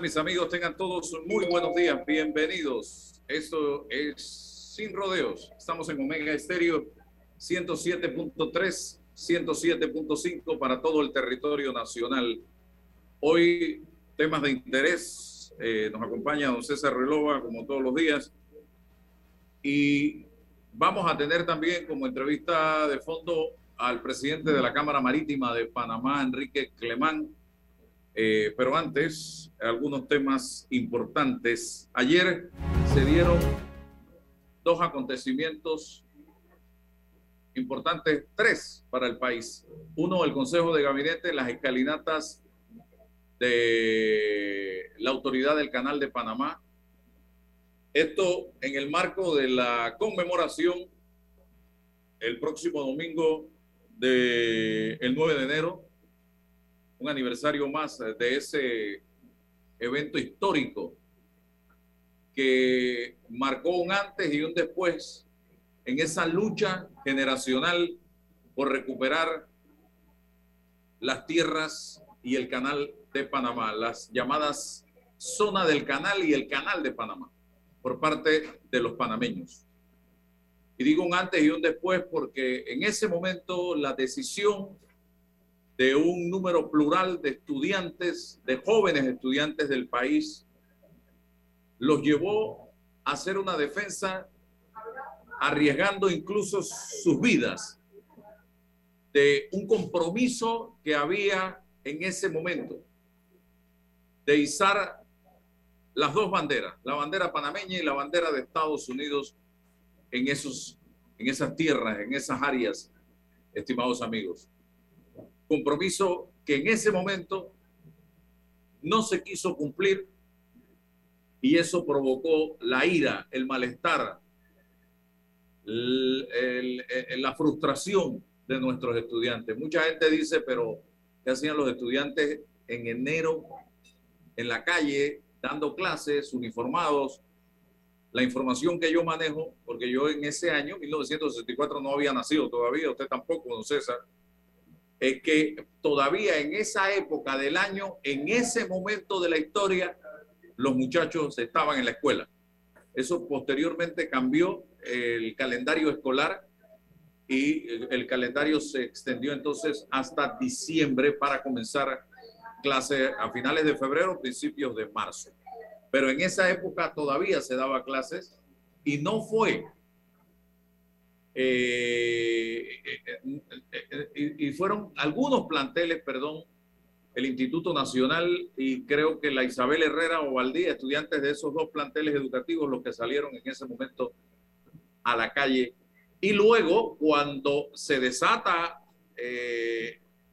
Mis amigos? Tengan todos muy buenos días, bienvenidos. Esto es Sin Rodeos. Estamos en Omega Estéreo 107.3, 107.5 para todo el territorio nacional. Hoy, temas de interés. Eh, nos acompaña don César Relova, como todos los días. Y vamos a tener también como entrevista de fondo al presidente de la Cámara Marítima de Panamá, Enrique Clemán eh, pero antes, algunos temas importantes. Ayer se dieron dos acontecimientos importantes, tres para el país. Uno, el Consejo de Gabinete, las escalinatas de la autoridad del Canal de Panamá. Esto en el marco de la conmemoración el próximo domingo del el 9 de enero un aniversario más eh, de ese evento histórico que marcó un antes y un después en esa lucha generacional por recuperar las tierras y el canal de Panamá, las llamadas zona del canal y el canal de Panamá, por parte de los panameños. Y digo un antes y un después porque en ese momento la decisión de un número plural de estudiantes, de jóvenes estudiantes del país, los llevó a hacer una defensa arriesgando incluso sus vidas de un compromiso que había en ese momento de izar las dos banderas, la bandera panameña y la bandera de Estados Unidos en, esos, en esas tierras, en esas áreas, estimados amigos compromiso que en ese momento no se quiso cumplir y eso provocó la ira, el malestar, la frustración de nuestros estudiantes. Mucha gente dice, pero ¿qué hacían los estudiantes en enero en la calle dando clases, uniformados? La información que yo manejo, porque yo en ese año, 1964, no había nacido todavía, usted tampoco, don César, es que todavía en esa época del año, en ese momento de la historia, los muchachos estaban en la escuela. Eso posteriormente cambió el calendario escolar y el calendario se extendió entonces hasta diciembre para comenzar clase a finales de febrero, principios de marzo. Pero en esa época todavía se daba clases y no fue eh, eh, eh, y fueron algunos planteles, perdón, el Instituto Nacional y creo que la Isabel Herrera o Valdía, estudiantes de esos dos planteles educativos, los que salieron en ese momento a la calle. Y luego, cuando se desata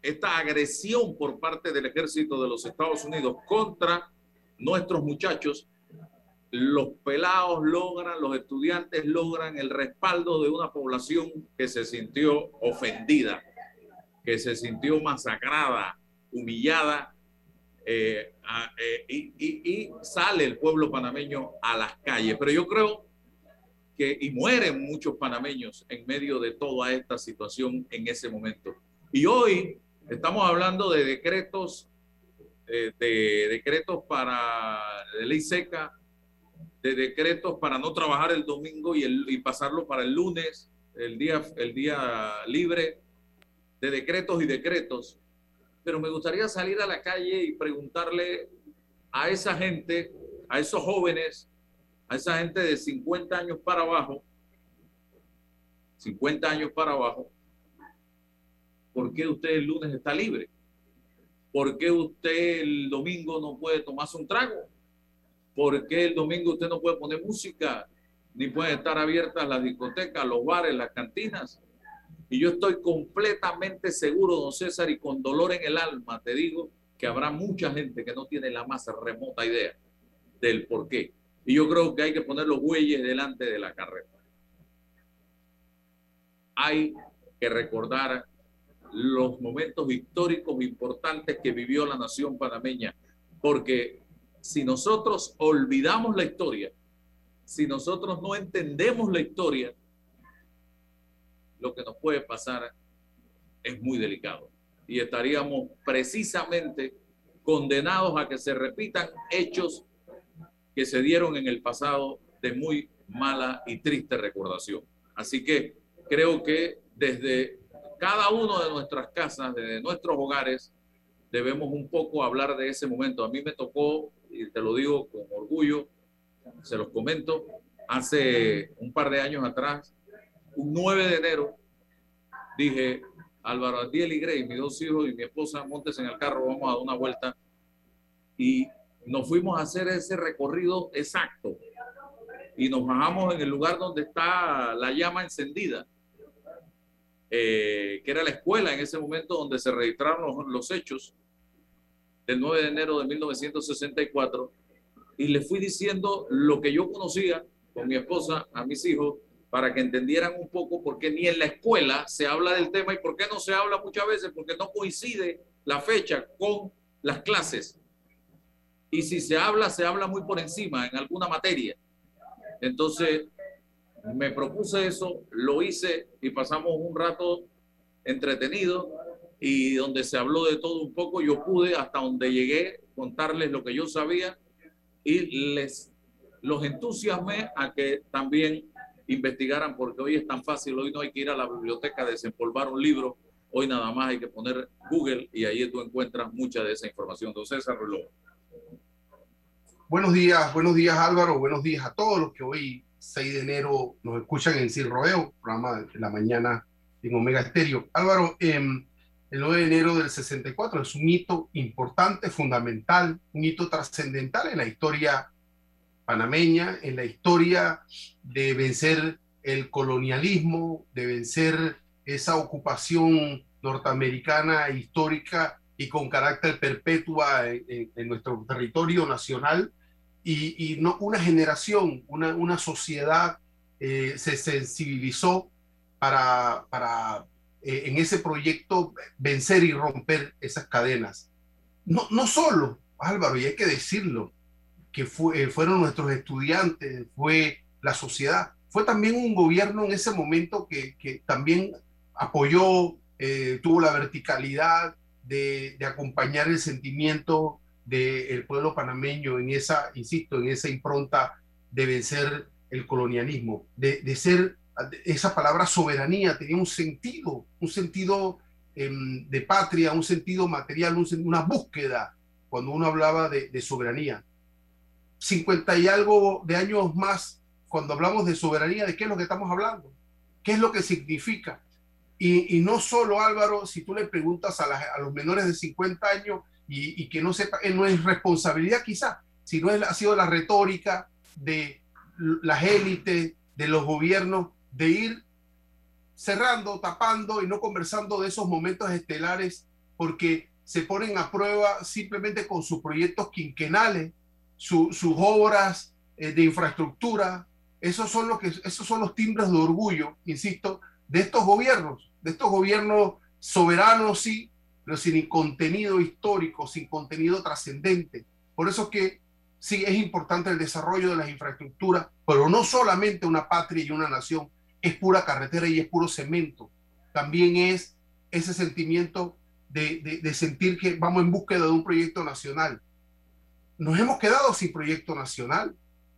esta agresión por parte del ejército de los Estados Unidos contra nuestros muchachos, los pelados logran, los estudiantes logran el respaldo de una población que se sintió ofendida, que se sintió masacrada, humillada, eh, eh, y, sale el pueblo panameño a las calles. Pero yo creo que, y mueren muchos panameños en medio de toda esta situación en ese momento. Y hoy estamos hablando de decretos, eh, de decretos para ley seca, de decretos para no trabajar el domingo y, el, y pasarlo para el lunes, el día, el día libre, de decretos y decretos pero me gustaría salir a la calle y preguntarle a esa gente, a esos jóvenes, a esa gente de 50 años para abajo, 50 años para abajo, ¿por qué usted el lunes está libre? ¿Por qué usted el domingo no puede tomarse un trago? ¿Por qué el domingo usted no puede poner música? Ni pueden estar abiertas las discotecas, los bares, las cantinas. Y yo estoy completamente seguro, don César, y con dolor en el alma, te digo que habrá mucha gente que no tiene la más remota idea del por qué. Y yo creo que hay que poner los bueyes delante de la carrera. Hay que recordar los momentos históricos importantes que vivió la nación panameña, porque si nosotros olvidamos la historia, si nosotros no entendemos la historia, lo que nos puede pasar es muy delicado. Y estaríamos precisamente condenados a que se repitan hechos que se dieron en el pasado de muy mala y triste recordación. Así que creo que desde cada uno de nuestras casas, desde nuestros hogares, debemos un poco hablar de ese momento. A mí me tocó, y te lo digo con orgullo, se los comento, hace un par de años atrás, un 9 de enero dije, Álvaro Adiel y Grey, mis dos hijos y mi esposa, montes en el carro, vamos a dar una vuelta. Y nos fuimos a hacer ese recorrido exacto. Y nos bajamos en el lugar donde está la llama encendida, eh, que era la escuela en ese momento donde se registraron los, los hechos del 9 de enero de 1964. Y le fui diciendo lo que yo conocía con mi esposa a mis hijos para que entendieran un poco por qué ni en la escuela se habla del tema y por qué no se habla muchas veces, porque no coincide la fecha con las clases. Y si se habla, se habla muy por encima en alguna materia. Entonces, me propuse eso, lo hice y pasamos un rato entretenido y donde se habló de todo un poco, yo pude hasta donde llegué contarles lo que yo sabía y les los entusiasmé a que también investigaran, porque hoy es tan fácil, hoy no hay que ir a la biblioteca a desempolvar un libro, hoy nada más hay que poner Google y ahí tú encuentras mucha de esa información. Entonces, César Reloj. Buenos días, buenos días Álvaro, buenos días a todos los que hoy 6 de enero nos escuchan en Cir Rodeo, programa de la mañana en Omega Estéreo. Álvaro, em, el 9 de enero del 64 es un hito importante, fundamental, un hito trascendental en la historia panameña, en la historia de vencer el colonialismo, de vencer esa ocupación norteamericana histórica y con carácter perpetua en, nuestro territorio nacional. Y, una generación, una, sociedad eh, se sensibilizó para eh, en ese proyecto vencer y romper esas cadenas. No, no solo, Álvaro, y hay que decirlo, que fue, eh, fueron nuestros estudiantes, fue la sociedad. Fue también un gobierno en ese momento que, que también apoyó, eh, tuvo la verticalidad de, de acompañar el sentimiento del pueblo panameño en esa, insisto, en esa impronta de vencer el colonialismo, de, de ser, esa palabra soberanía tenía un sentido, un sentido em, de patria, un sentido material, un, una búsqueda cuando uno hablaba de, soberanía. 50 y algo de años más, cuando hablamos de soberanía, ¿de qué es lo que estamos hablando? ¿Qué es lo que significa? Y, no solo Álvaro, si tú le preguntas a, los menores de 50 años y, que no sepa, eh, no es responsabilidad quizá, sino ha sido la retórica de las élites, de los gobiernos, de ir cerrando, tapando y no conversando de esos momentos estelares porque se ponen a prueba simplemente con sus proyectos quinquenales, sus obras eh, de infraestructura. Esos son, que, esos son los timbres de orgullo, insisto, de estos gobiernos, de estos gobiernos soberanos, sí, pero sin contenido histórico, sin contenido trascendente. Por eso que sí es importante el desarrollo de las infraestructuras, pero no solamente una patria y una nación, es pura carretera y es puro cemento. También es ese sentimiento de, de, sentir que vamos en búsqueda de un proyecto nacional. Nos hemos quedado sin proyecto nacional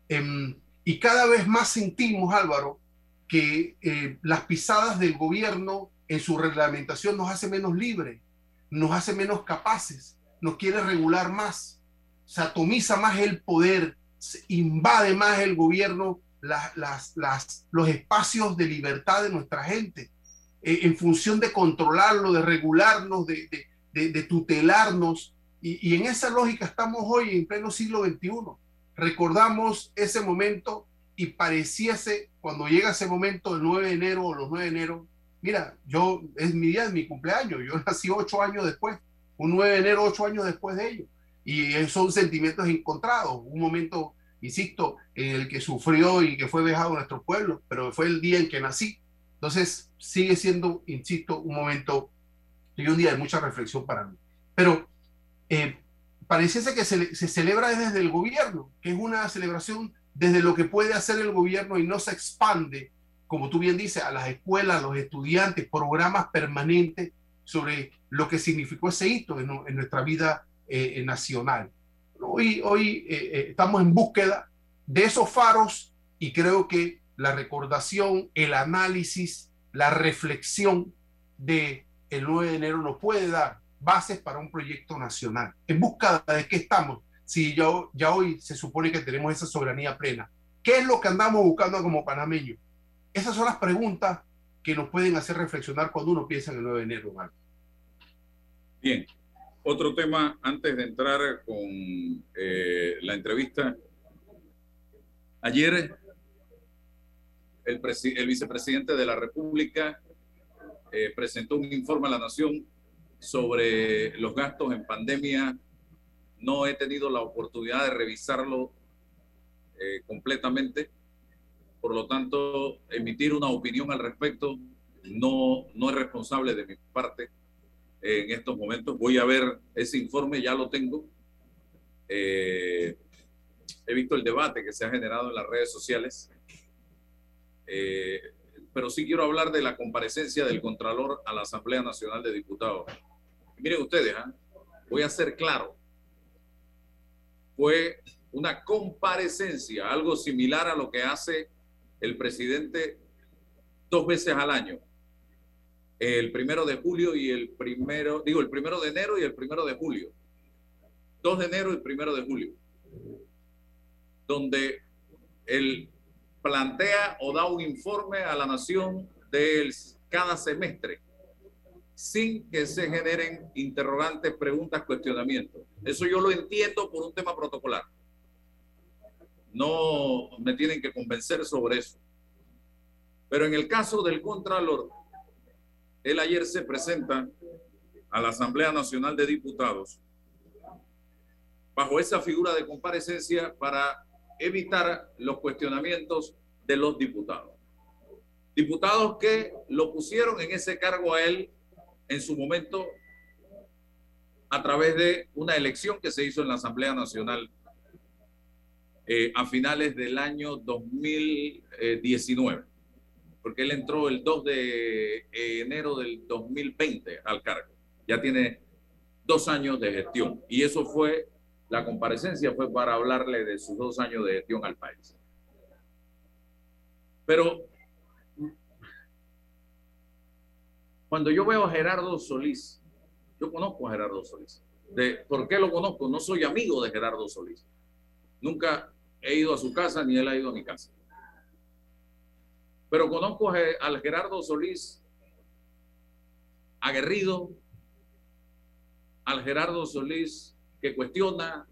em, y cada vez más sentimos, Álvaro, que eh, las pisadas del gobierno en su reglamentación nos hace menos libres, nos hace menos capaces, nos quiere regular más, se atomiza más el poder, invade más el gobierno las, los espacios de libertad de nuestra gente, eh, en función de controlarlo, de regularnos, de, tutelarnos. Y, en esa lógica estamos hoy en pleno siglo XXI. Recordamos ese momento y pareciese, cuando llega ese momento, el 9 de enero o los 9 de enero, mira, yo, es mi día, de mi cumpleaños, yo nací ocho años después, un 9 de enero, ocho años después de ello. Y son sentimientos encontrados, un momento insisto, en el que sufrió y que fue dejado nuestro pueblo, pero fue el día en que nací. Entonces, sigue siendo, insisto, un momento y un día de mucha reflexión para mí. Pero eh, pareciese que se, se, celebra desde el gobierno, que es una celebración desde lo que puede hacer el gobierno y no se expande, como tú bien dices, a las escuelas, a los estudiantes, programas permanentes sobre lo que significó ese hito en, nuestra vida eh, nacional. Hoy, eh, eh, estamos en búsqueda de esos faros y creo que la recordación, el análisis, la reflexión de el 9 de enero nos puede dar bases para un proyecto nacional. En busca de qué estamos, si ya, hoy se supone que tenemos esa soberanía plena. ¿Qué es lo que andamos buscando como panameños? Esas son las preguntas que nos pueden hacer reflexionar cuando uno piensa en el 9 de enero. Bien, otro tema antes de entrar con eh, la entrevista. Ayer el, vicepresidente de la República eh, presentó un informe a la Nación sobre los gastos en pandemia. No he tenido la oportunidad de revisarlo eh, completamente. Por lo tanto, emitir una opinión al respecto no, no es responsable de mi parte en estos momentos. Voy a ver ese informe, ya lo tengo. Eh, he visto el debate que se ha generado en las redes sociales, eh, pero sí quiero hablar de la comparecencia del Contralor a la Asamblea Nacional de Diputados. miren ustedes, ¿ah? voy a ser claro, fue una comparecencia, algo similar a lo que hace el presidente dos veces al año el primero de julio y el primero, digo, el primero de enero y el primero de julio. 2 de enero y primero de julio. Donde él plantea o da un informe a la nación de cada semestre sin que se generen interrogantes, preguntas, cuestionamientos. Eso yo lo entiendo por un tema protocolar. No me tienen que convencer sobre eso. Pero en el caso del Contralor, él ayer se presenta a la Asamblea Nacional de Diputados bajo esa figura de comparecencia para evitar los cuestionamientos de los diputados. Diputados que lo pusieron en ese cargo a él en su momento a través de una elección que se hizo en la Asamblea Nacional eh, a finales del año 2019 porque él entró el 2 de enero del 2020 al cargo. Ya tiene dos años de gestión y eso fue, la comparecencia fue para hablarle de sus dos años de gestión al país. Pero cuando yo veo a Gerardo Solís, yo conozco a Gerardo Solís. De, ¿Por qué lo conozco? No soy amigo de Gerardo Solís. Nunca he ido a su casa ni él ha ido a mi casa. Pero conozco al Gerardo Solís aguerrido, al Gerardo Solís que cuestiona,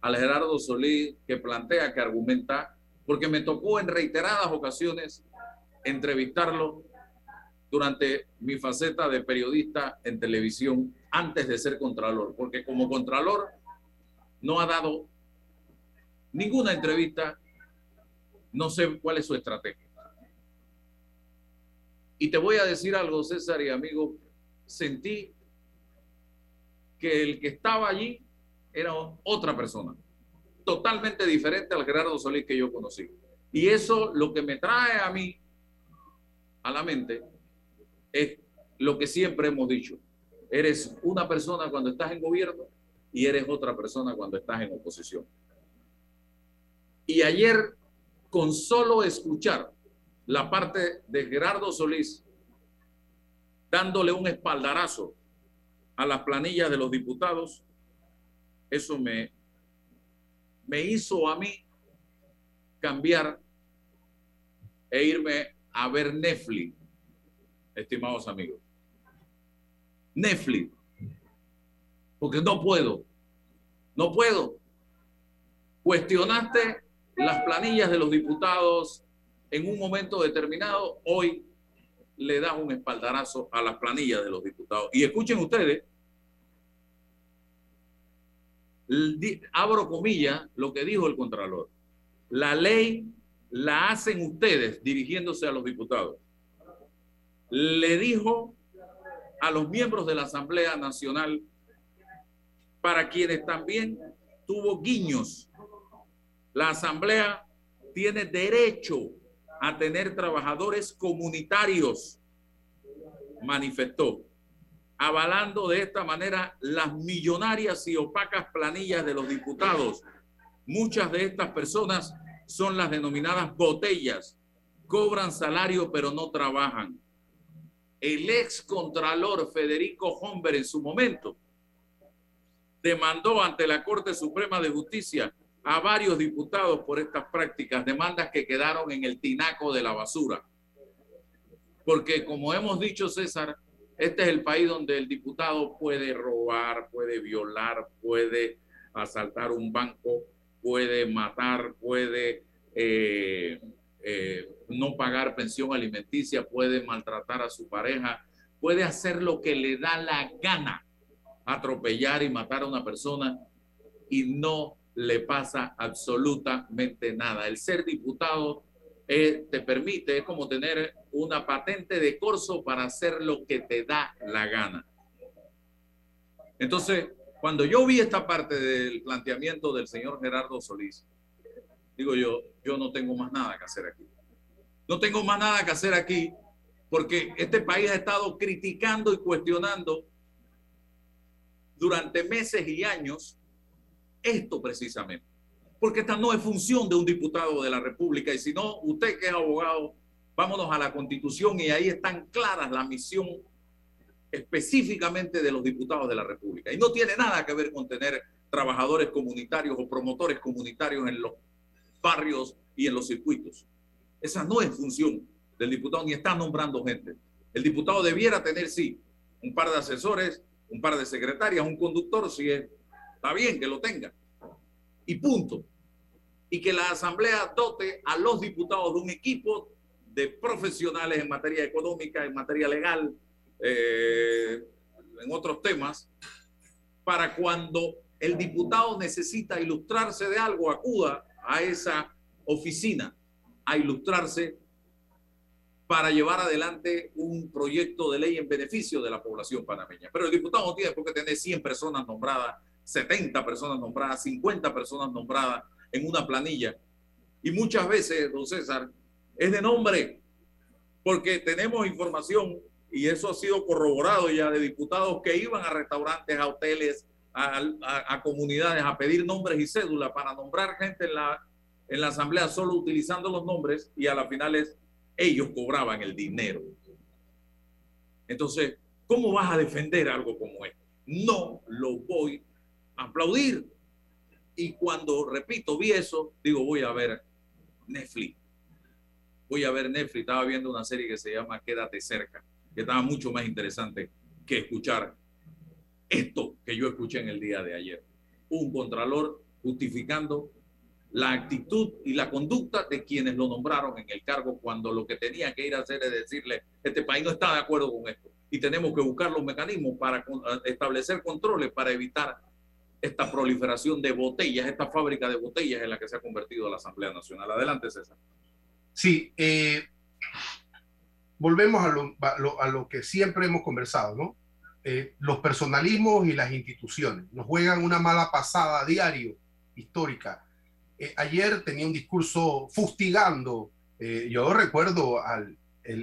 al Gerardo Solís que plantea, que argumenta, porque me tocó en reiteradas ocasiones entrevistarlo durante mi faceta de periodista en televisión antes de ser contralor, porque como contralor no ha dado ninguna entrevista, no sé cuál es su estrategia. Y te voy a decir algo, César y amigo, sentí que el que estaba allí era otra persona, totalmente diferente al Gerardo Solís que yo conocí. Y eso lo que me trae a mí a la mente es lo que siempre hemos dicho. Eres una persona cuando estás en gobierno y eres otra persona cuando estás en oposición. Y ayer, con solo escuchar la parte de Gerardo Solís, dándole un espaldarazo a las planillas de los diputados, eso me, me hizo a mí cambiar e irme a ver Netflix, estimados amigos. Netflix. Porque no puedo. No puedo. Cuestionaste las planillas de los diputados en un momento determinado. Hoy le das un espaldarazo a las planillas de los diputados. Y escuchen ustedes, abro comillas lo que dijo el Contralor. La ley la hacen ustedes dirigiéndose a los diputados. Le dijo a los miembros de la Asamblea Nacional, para quienes también tuvo guiños. La Asamblea tiene derecho a tener trabajadores comunitarios, manifestó, avalando de esta manera las millonarias y opacas planillas de los diputados. Muchas de estas personas son las denominadas botellas, cobran salario pero no trabajan. El ex contralor Federico Homber en su momento demandó ante la Corte Suprema de Justicia a varios diputados por estas prácticas, demandas que quedaron en el tinaco de la basura. Porque como hemos dicho, César, este es el país donde el diputado puede robar, puede violar, puede asaltar un banco, puede matar, puede eh, eh, no pagar pensión alimenticia, puede maltratar a su pareja, puede hacer lo que le da la gana, atropellar y matar a una persona y no le pasa absolutamente nada. El ser diputado eh, te permite, es como tener una patente de corso para hacer lo que te da la gana. Entonces, cuando yo vi esta parte del planteamiento del señor Gerardo Solís, digo yo, yo no tengo más nada que hacer aquí. No tengo más nada que hacer aquí porque este país ha estado criticando y cuestionando durante meses y años esto precisamente. Porque esta no es función de un diputado de la República. Y si no, usted que es abogado, vámonos a la constitución y ahí están claras la misión específicamente de los diputados de la República. Y no tiene nada que ver con tener trabajadores comunitarios o promotores comunitarios en los barrios y en los circuitos. Esa no es función del diputado ni está nombrando gente. El diputado debiera tener, sí, un par de asesores, un par de secretarias, un conductor, si es Está bien que lo tenga. Y punto. Y que la Asamblea dote a los diputados de un equipo de profesionales en materia económica, en materia legal, eh, en otros temas, para cuando el diputado necesita ilustrarse de algo, acuda a esa oficina a ilustrarse para llevar adelante un proyecto de ley en beneficio de la población panameña. Pero el diputado no tiene por qué tener 100 personas nombradas 70 personas nombradas, 50 personas nombradas en una planilla. Y muchas veces, don César, es de nombre, porque tenemos información, y eso ha sido corroborado ya de diputados que iban a restaurantes, a hoteles, a, comunidades a pedir nombres y cédulas para nombrar gente en la, en la asamblea solo utilizando los nombres y a las finales ellos cobraban el dinero. Entonces, ¿cómo vas a defender algo como esto? No lo voy aplaudir. Y cuando, repito, vi eso, digo, voy a ver Netflix. Voy a ver Netflix. Estaba viendo una serie que se llama Quédate cerca, que estaba mucho más interesante que escuchar esto que yo escuché en el día de ayer. Un contralor justificando la actitud y la conducta de quienes lo nombraron en el cargo cuando lo que tenía que ir a hacer es decirle, este país no está de acuerdo con esto y tenemos que buscar los mecanismos para establecer controles para evitar esta proliferación de botellas, esta fábrica de botellas en la que se ha convertido la Asamblea Nacional. Adelante, César. Sí, eh, volvemos a lo, a lo, que siempre hemos conversado, ¿no? Eh, los personalismos y las instituciones nos juegan una mala pasada diario, histórica. Eh, ayer tenía un discurso fustigando, yo recuerdo al,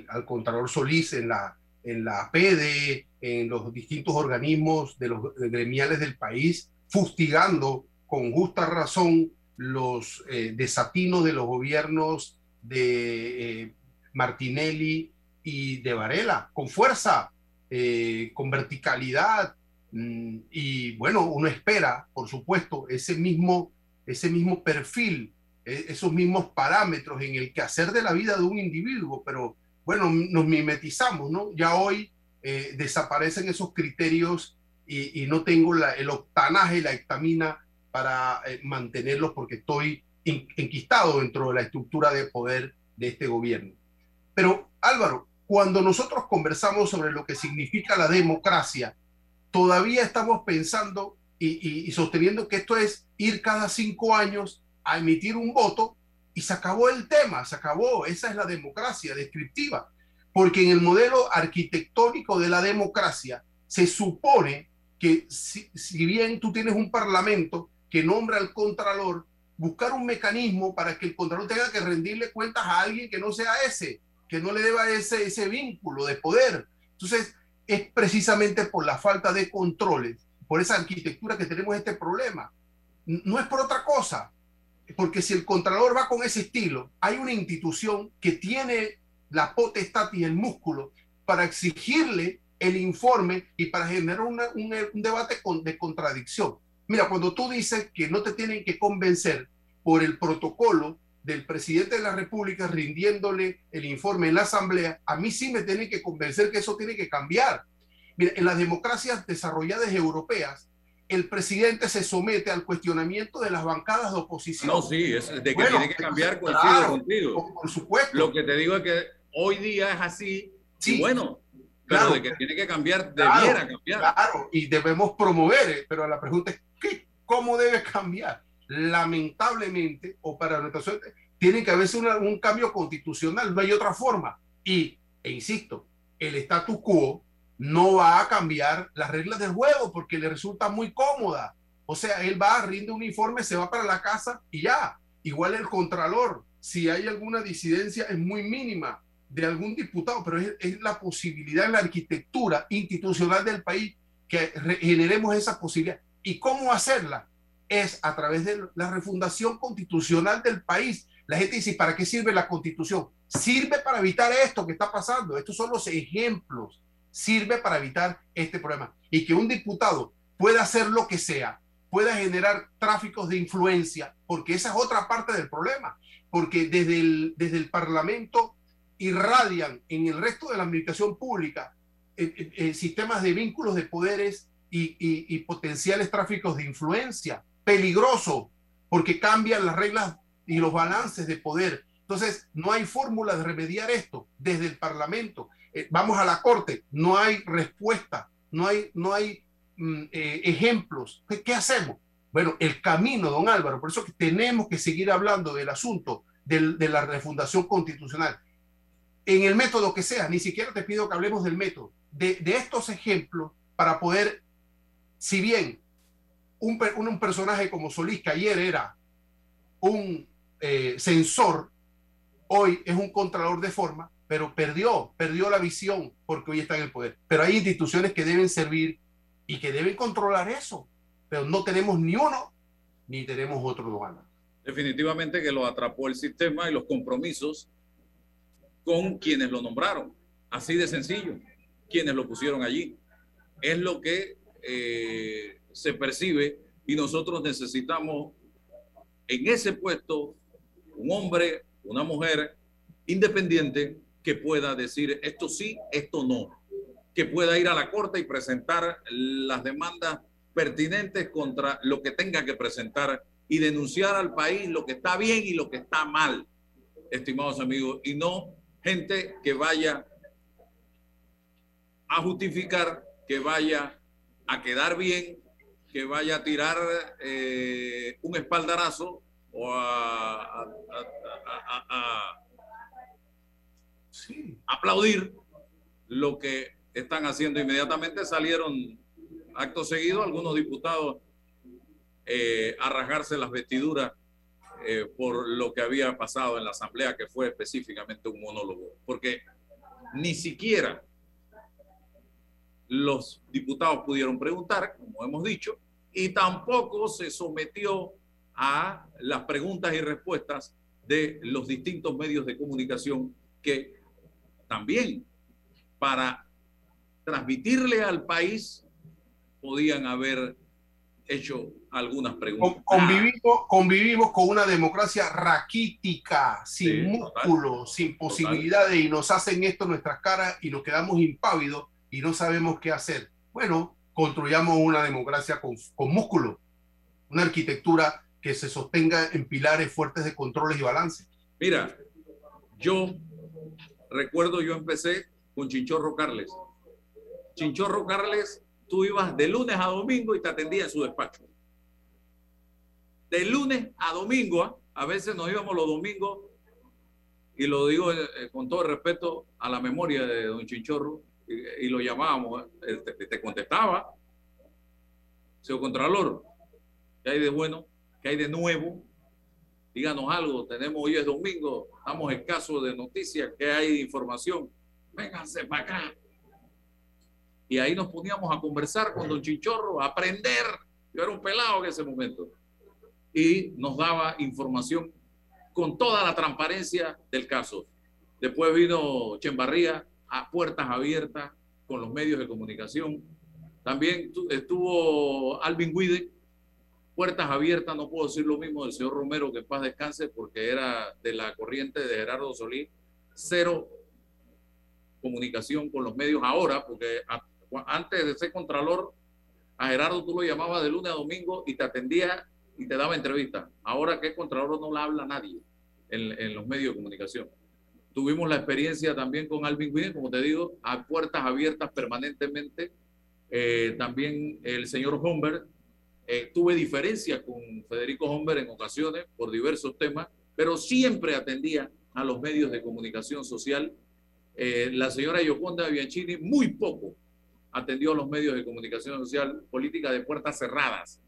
al Contralor Solís en la, en la PD, en los distintos organismos de los gremiales del país, fustigando con justa razón los desatinos de los gobiernos de Martinelli y de Varela, con fuerza, eh, con verticalidad. Mm, y bueno, uno espera, por supuesto, ese mismo, ese mismo perfil, e, esos mismos parámetros en el quehacer de la vida de un individuo, pero bueno, nos mimetizamos, ¿no? Ya hoy eh, desaparecen esos criterios y, no tengo la, el octanaje y la hectamina para eh, mantenerlos porque estoy enquistado dentro de la estructura de poder de este gobierno. Pero Álvaro, cuando nosotros conversamos sobre lo que significa la democracia, todavía estamos pensando y, sosteniendo que esto es ir cada cinco años a emitir un voto y se acabó el tema, se acabó. Esa es la democracia descriptiva. Porque en el modelo arquitectónico de la democracia se supone que si, bien tú tienes un parlamento que nombra al contralor, buscar un mecanismo para que el contralor tenga que rendirle cuentas a alguien que no sea ese que no le deba ese, ese vínculo de poder. Entonces, es precisamente por la falta de controles, por esa arquitectura que tenemos este problema. No es por otra cosa, porque si el Contralor va con ese estilo, hay una institución que tiene la potestad y el músculo para exigirle el informe y para generar un, un, debate de contradicción. Mira, cuando tú dices que no te tienen que convencer por el protocolo del presidente de la República rindiéndole el informe en la Asamblea, a mí sí me tiene que convencer que eso tiene que cambiar. Mira, en las democracias desarrolladas europeas, el presidente se somete al cuestionamiento de las bancadas de oposición. No, sí, es de que tiene que cambiar coincido contigo. Por, supuesto. Lo que te digo es que hoy día es así. Sí. bueno, pero de que tiene que cambiar, debiera cambiar. Claro, y debemos promover, eh, pero la pregunta es, ¿qué, ¿cómo debe cambiar? lamentablemente, o para nuestra suerte, tiene que haberse un cambio constitucional, no hay otra forma. Y, e insisto, el status quo no va a cambiar las reglas del juego porque le resulta muy cómoda. O sea, él va, rinde un informe, se va para la casa y ya. Igual el contralor, si hay alguna disidencia, es muy mínima de algún diputado, pero es, la posibilidad en la arquitectura institucional del país que generemos esa posibilidad. ¿Y cómo hacerla? es a través de la refundación constitucional del país. La gente dice, ¿para qué sirve la constitución? Sirve para evitar esto que está pasando. Estos son los ejemplos. Sirve para evitar este problema. Y que un diputado pueda hacer lo que sea, pueda generar tráficos de influencia, porque esa es otra parte del problema. Porque desde el, desde el Parlamento irradian en el resto de la administración pública eh, eh, sistemas de vínculos de poderes y, potenciales tráficos de influencia peligroso porque cambian las reglas y los balances de poder. Entonces, no hay fórmula de remediar esto desde el Parlamento. Eh, vamos a la Corte, no hay respuesta, no hay, no hay mm, eh, ejemplos. ¿Qué, hacemos? Bueno, el camino, don Álvaro, por eso tenemos que seguir hablando del asunto de la refundación constitucional. En el método que sea, ni siquiera te pido que hablemos del método, de, de estos ejemplos para poder, si bien un, un, personaje como Solís, que ayer era un eh, censor, hoy es un contralor de forma, pero perdió, perdió la visión porque hoy está en el poder. Pero hay instituciones que deben servir y que deben controlar eso, pero no tenemos ni uno ni tenemos otro lugar. Definitivamente que lo atrapó el sistema y los compromisos con quienes lo nombraron. Así de sencillo, quienes lo pusieron allí. Es lo que eh, se percibe y nosotros necesitamos en ese puesto un hombre, una mujer independiente que pueda decir esto sí, esto no. que pueda ir a la corte y presentar las demandas pertinentes contra lo que tenga que presentar y denunciar al país lo que está bien y lo que está mal, estimados amigos, y no gente que vaya a justificar, que vaya a quedar bien, que vaya a tirar eh, un espaldarazo o a, aplaudir lo que están haciendo. Inmediatamente salieron acto seguido algunos diputados eh, a rasgarse las vestiduras eh, por lo que había pasado en la asamblea, que fue específicamente un monólogo, porque ni siquiera los diputados pudieron preguntar, como hemos dicho, y tampoco se sometió a las preguntas y respuestas de los distintos medios de comunicación que también para transmitirle al país podían haber hecho algunas preguntas. Convivimos, convivimos con una democracia raquítica, sin músculo, sin posibilidades, y nos hacen esto en nuestras caras y nos quedamos impávidos y no sabemos qué hacer. Bueno, construyamos una democracia con, con músculo, una arquitectura que se sostenga en pilares fuertes de controles y balance. Mira, yo recuerdo, yo empecé con Chinchorro Carles. Chinchorro Carles, tú ibas de lunes a domingo y te atendía en su despacho. De lunes a domingo, ¿ah? a veces nos íbamos los domingos, y lo digo eh, eh, con todo respeto a la memoria de don Chinchorro, y, lo llamábamos, ¿eh? te, te, contestaba, señor Contralor, ¿qué hay de bueno? ¿Qué hay de nuevo? Díganos algo, tenemos hoy es domingo, estamos escasos de noticias, ¿qué hay de información? Vénganse para acá. Y ahí nos poníamos a conversar con don Chinchorro, a aprender. Yo era un pelado en ese momento. Y nos daba información con toda la transparencia del caso. Después vino Chembarría a puertas abiertas con los medios de comunicación. También estuvo Alvin Guide, puertas abiertas, no puedo decir lo mismo del señor Romero, que paz descanse, porque era de la corriente de Gerardo Solís, cero comunicación con los medios ahora, porque antes de ser contralor, a Gerardo tú lo llamabas de lunes a domingo y te atendía y te daba entrevista. Ahora que es contralor no le habla nadie en, los medios de comunicación. Tuvimos la experiencia también con Alvin Wien, como te digo, a puertas abiertas permanentemente. Eh, también el señor Humbert. Eh, tuve diferencias con Federico Humbert en ocasiones por diversos temas, pero siempre atendía a los medios de comunicación social. Eh, la señora Yoconda Bianchini muy poco atendió a los medios de comunicación social, política de puertas cerradas.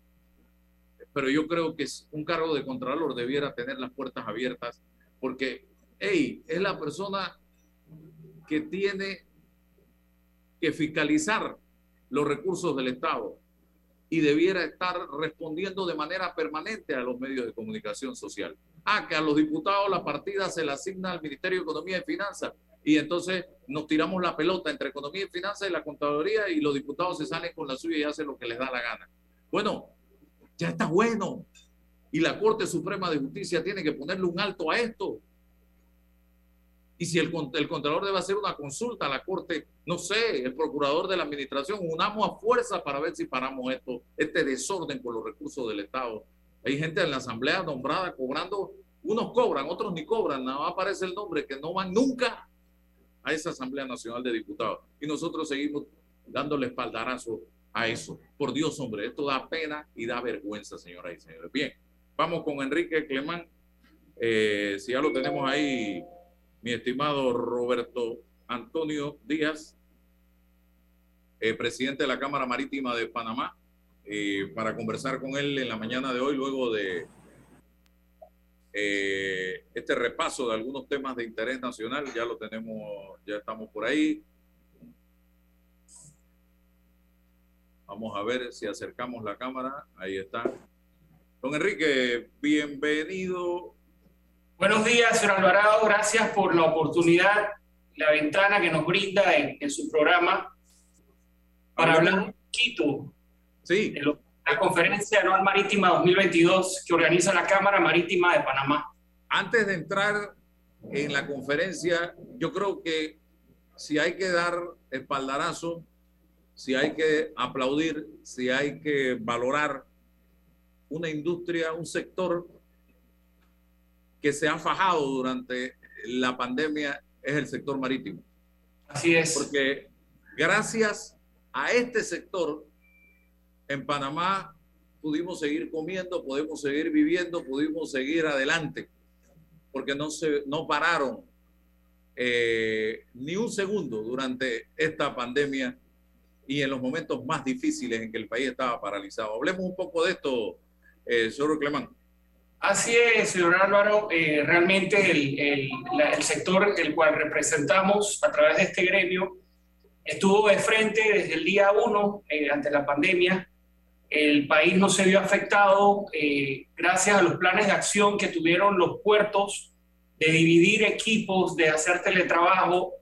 Pero yo creo que un cargo de contralor debiera tener las puertas abiertas porque, hey, es la persona que tiene que fiscalizar los recursos del Estado y debiera estar respondiendo de manera permanente a los medios de comunicación social. Ah, que a los diputados la partida se la asigna al Ministerio de Economía y Finanzas y entonces nos tiramos la pelota entre economía y finanzas y la contaduría y los diputados se salen con la suya y hacen lo que les da la gana. Bueno, ya está bueno. Y la Corte Suprema de Justicia tiene que ponerle un alto a esto. Y si el, el Contralor debe hacer una consulta a la Corte, no sé, el Procurador de la Administración, unamos a fuerza para ver si paramos esto, este desorden con los recursos del Estado. Hay gente en la Asamblea nombrada cobrando, unos cobran, otros ni cobran, nada más aparece el nombre, que no van nunca a esa Asamblea Nacional de Diputados. Y nosotros seguimos dándole espaldarazo a eso. Por Dios, hombre, esto da pena y da vergüenza, señoras y señores. Bien, vamos con Enrique Clemán. Eh, si ya lo tenemos ahí, mi estimado Roberto Antonio Díaz, eh, presidente de la Cámara Marítima de Panamá, eh, para conversar con él en la mañana de hoy, luego de eh, este repaso de algunos temas de interés nacional, ya lo tenemos, ya estamos por ahí. Vamos a ver si acercamos la cámara. Ahí está. Don Enrique, bienvenido. Buenos días, señor Alvarado. Gracias por la oportunidad, la ventana que nos brinda en, su programa para hablar un poquito sí. de lo la Conferencia Anual Marítima 2022 que organiza la Cámara Marítima de Panamá. Antes de entrar en la conferencia, yo creo que si hay que dar espaldarazo, si hay que aplaudir, si hay que valorar una industria, un sector que se ha fajado durante la pandemia es el sector marítimo. Así es. Porque gracias a este sector, en Panamá pudimos seguir comiendo, podemos seguir viviendo, pudimos seguir adelante, porque no, se, no pararon eh, ni un segundo durante esta pandemia y en los momentos más difíciles en que el país estaba paralizado. Hablemos un poco de esto, eh, señor Clemán. Así es, señor Álvaro. Eh, realmente el, el, el, sector el cual representamos a través de este gremio estuvo de frente desde el día uno eh, ante la pandemia. El país no se vio afectado eh, gracias a los planes de acción que tuvieron los puertos de dividir equipos, de hacer teletrabajo.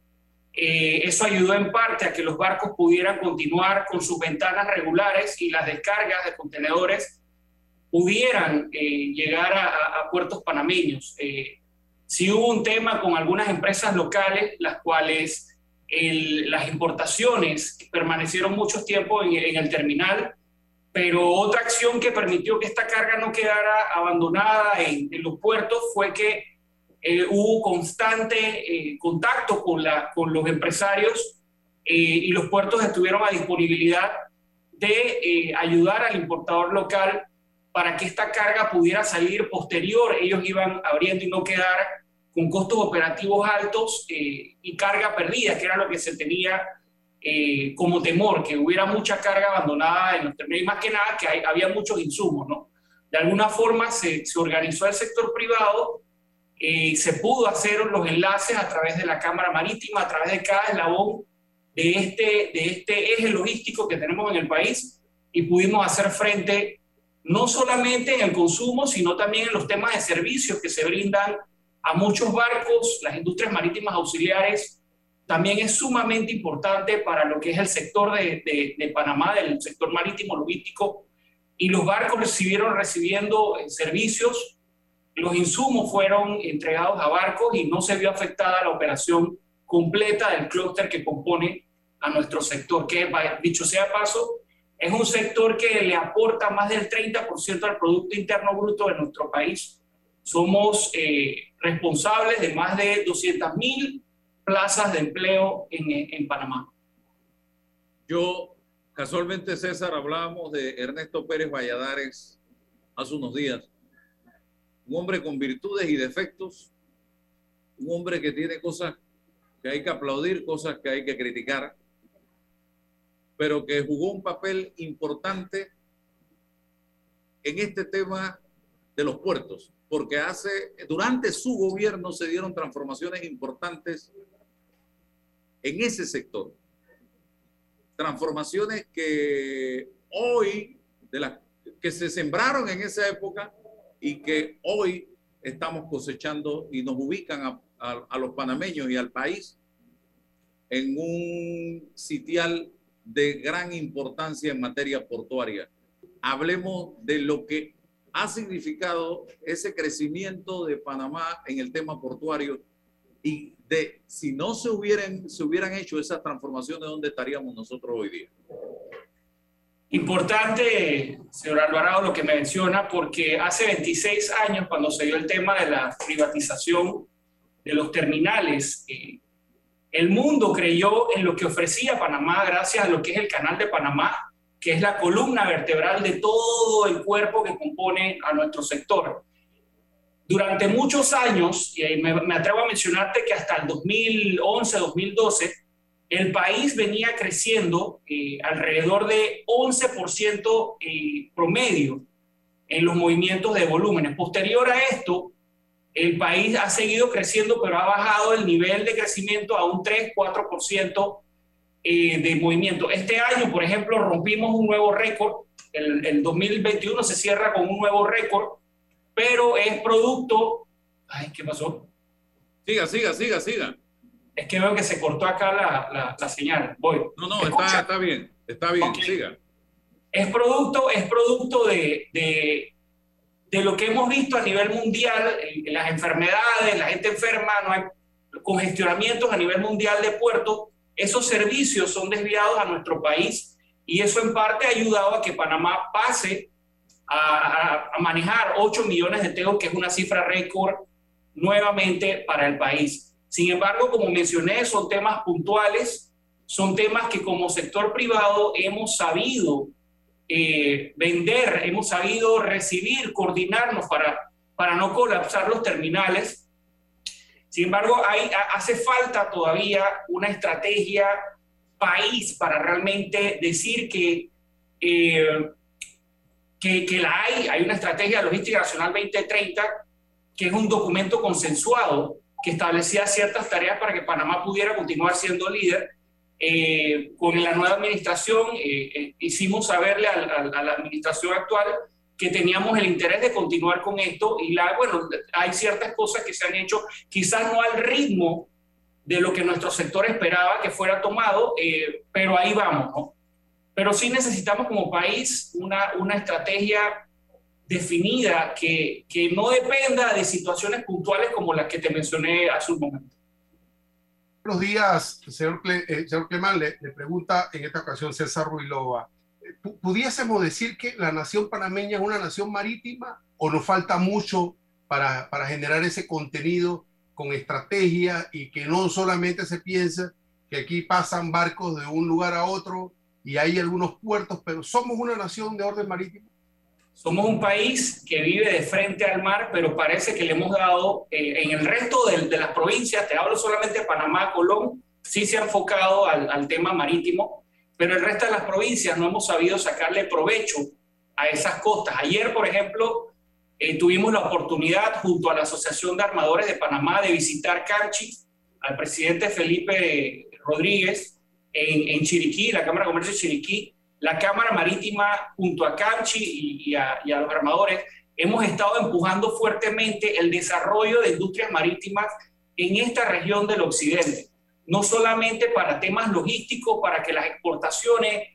Eh, eso ayudó en parte a que los barcos pudieran continuar con sus ventanas regulares y las descargas de contenedores pudieran eh, llegar a, a, puertos panameños. Eh, sí hubo un tema con algunas empresas locales, las cuales el, las importaciones permanecieron mucho tiempo en, en, el terminal, pero otra acción que permitió que esta carga no quedara abandonada en, en los puertos fue que eh, hubo constante eh, contacto con, la, con los empresarios eh, y los puertos estuvieron a disponibilidad de ayudar al importador local para que esta carga pudiera salir posterior. Ellos iban abriendo y no quedar con costos operativos altos eh, y carga perdida, que era lo que se tenía eh, como temor, que hubiera mucha carga abandonada en los términos, y más que nada que hay, había muchos insumos, ¿no? De alguna forma se, se organizó el sector privado eh, se pudo hacer los enlaces a través de la Cámara Marítima, a través de cada eslabón de este, de este eje logístico que tenemos en el país y pudimos hacer frente no solamente en el consumo, sino también en los temas de servicios que se brindan a muchos barcos, las industrias marítimas auxiliares, también es sumamente importante para lo que es el sector de, de, de Panamá, del sector marítimo logístico, y los barcos recibieron recibiendo eh, servicios, los insumos fueron entregados a barcos y no se vio afectada la operación completa del clúster que compone a nuestro sector, que dicho sea paso, es un sector que le aporta más del 30% al Producto Interno Bruto de nuestro país. Somos eh, responsables de más de 200 mil plazas de empleo en, en, Panamá. Yo, casualmente, César, hablábamos de Ernesto Pérez Valladares hace unos días. Un hombre con virtudes y defectos, un hombre que tiene cosas que hay que aplaudir, cosas que hay que criticar, pero que jugó un papel importante en este tema de los puertos, porque hace, durante su gobierno se dieron transformaciones importantes en ese sector. Transformaciones que hoy, de las que se sembraron en esa época y que hoy estamos cosechando y nos ubican a, a, a los panameños y al país en un sitial de gran importancia en materia portuaria. Hablemos de lo que ha significado ese crecimiento de Panamá en el tema portuario y de si no se hubieran, se hubieran hecho esas transformaciones, ¿dónde estaríamos nosotros hoy día? Importante, señor Alvarado, lo que me menciona, porque hace 26 años, cuando se dio el tema de la privatización de los terminales, eh, el mundo creyó en lo que ofrecía Panamá gracias a lo que es el canal de Panamá, que es la columna vertebral de todo el cuerpo que compone a nuestro sector. Durante muchos años, y me, me atrevo a mencionarte que hasta el 2011, 2012, el país venía creciendo eh, alrededor de 11% eh, promedio en los movimientos de volúmenes. Posterior a esto, el país ha seguido creciendo, pero ha bajado el nivel de crecimiento a un 3-4% eh, de movimiento. Este año, por ejemplo, rompimos un nuevo récord. El, el 2021 se cierra con un nuevo récord, pero es producto... Ay, ¿qué pasó? Siga, siga, siga, siga. Es que veo que se cortó acá la, la, la señal. Voy. No, no, está, está, bien, está bien, okay. siga. Es producto, es producto de, de, de lo que hemos visto a nivel mundial, las enfermedades, la gente enferma, no hay congestionamientos a nivel mundial de puertos, esos servicios son desviados a nuestro país y eso en parte ha ayudado a que Panamá pase a, manejar 8 millones de teos, que es una cifra récord nuevamente para el país. Sin embargo, como mencioné, son temas puntuales, son temas que como sector privado hemos sabido eh, vender, hemos sabido recibir, coordinarnos para, para no colapsar los terminales. Sin embargo, hay, hace falta todavía una estrategia país para realmente decir que eh, que, la hay, hay una estrategia logística nacional 2030, que es un documento consensuado que establecía ciertas tareas para que Panamá pudiera continuar siendo líder. Eh, con la nueva administración eh, eh, hicimos saberle a, la administración actual que teníamos el interés de continuar con esto y la, bueno, hay ciertas cosas que se han hecho, quizás no al ritmo de lo que nuestro sector esperaba que fuera tomado, pero ahí vamos, ¿no? Pero sí necesitamos como país una, una estrategia definida que, que, no dependa de situaciones puntuales como las que te mencioné hace un momento. Buenos días, señor, eh, señor Clemán. Le, pregunta en esta ocasión César Ruilova. ¿Pudiésemos decir que la nación panameña es una nación marítima o nos falta mucho para, para generar ese contenido con estrategia y que no solamente se piensa que aquí pasan barcos de un lugar a otro y hay algunos puertos, pero somos una nación de orden marítimo. Somos un país que vive de frente al mar, pero parece que le hemos dado, eh, en el resto de, las provincias, te hablo solamente de Panamá, Colón, sí se ha enfocado al, al, tema marítimo, pero el resto de las provincias no hemos sabido sacarle provecho a esas costas. Ayer, por ejemplo, eh, tuvimos la oportunidad junto a la Asociación de Armadores de Panamá de visitar Canchi, al presidente Felipe Rodríguez, en, Chiriquí, la Cámara de Comercio de Chiriquí, la Cámara Marítima junto a Canchi y, a, los armadores, hemos estado empujando fuertemente el desarrollo de industrias marítimas en esta región del occidente, no solamente para temas logísticos, para que las exportaciones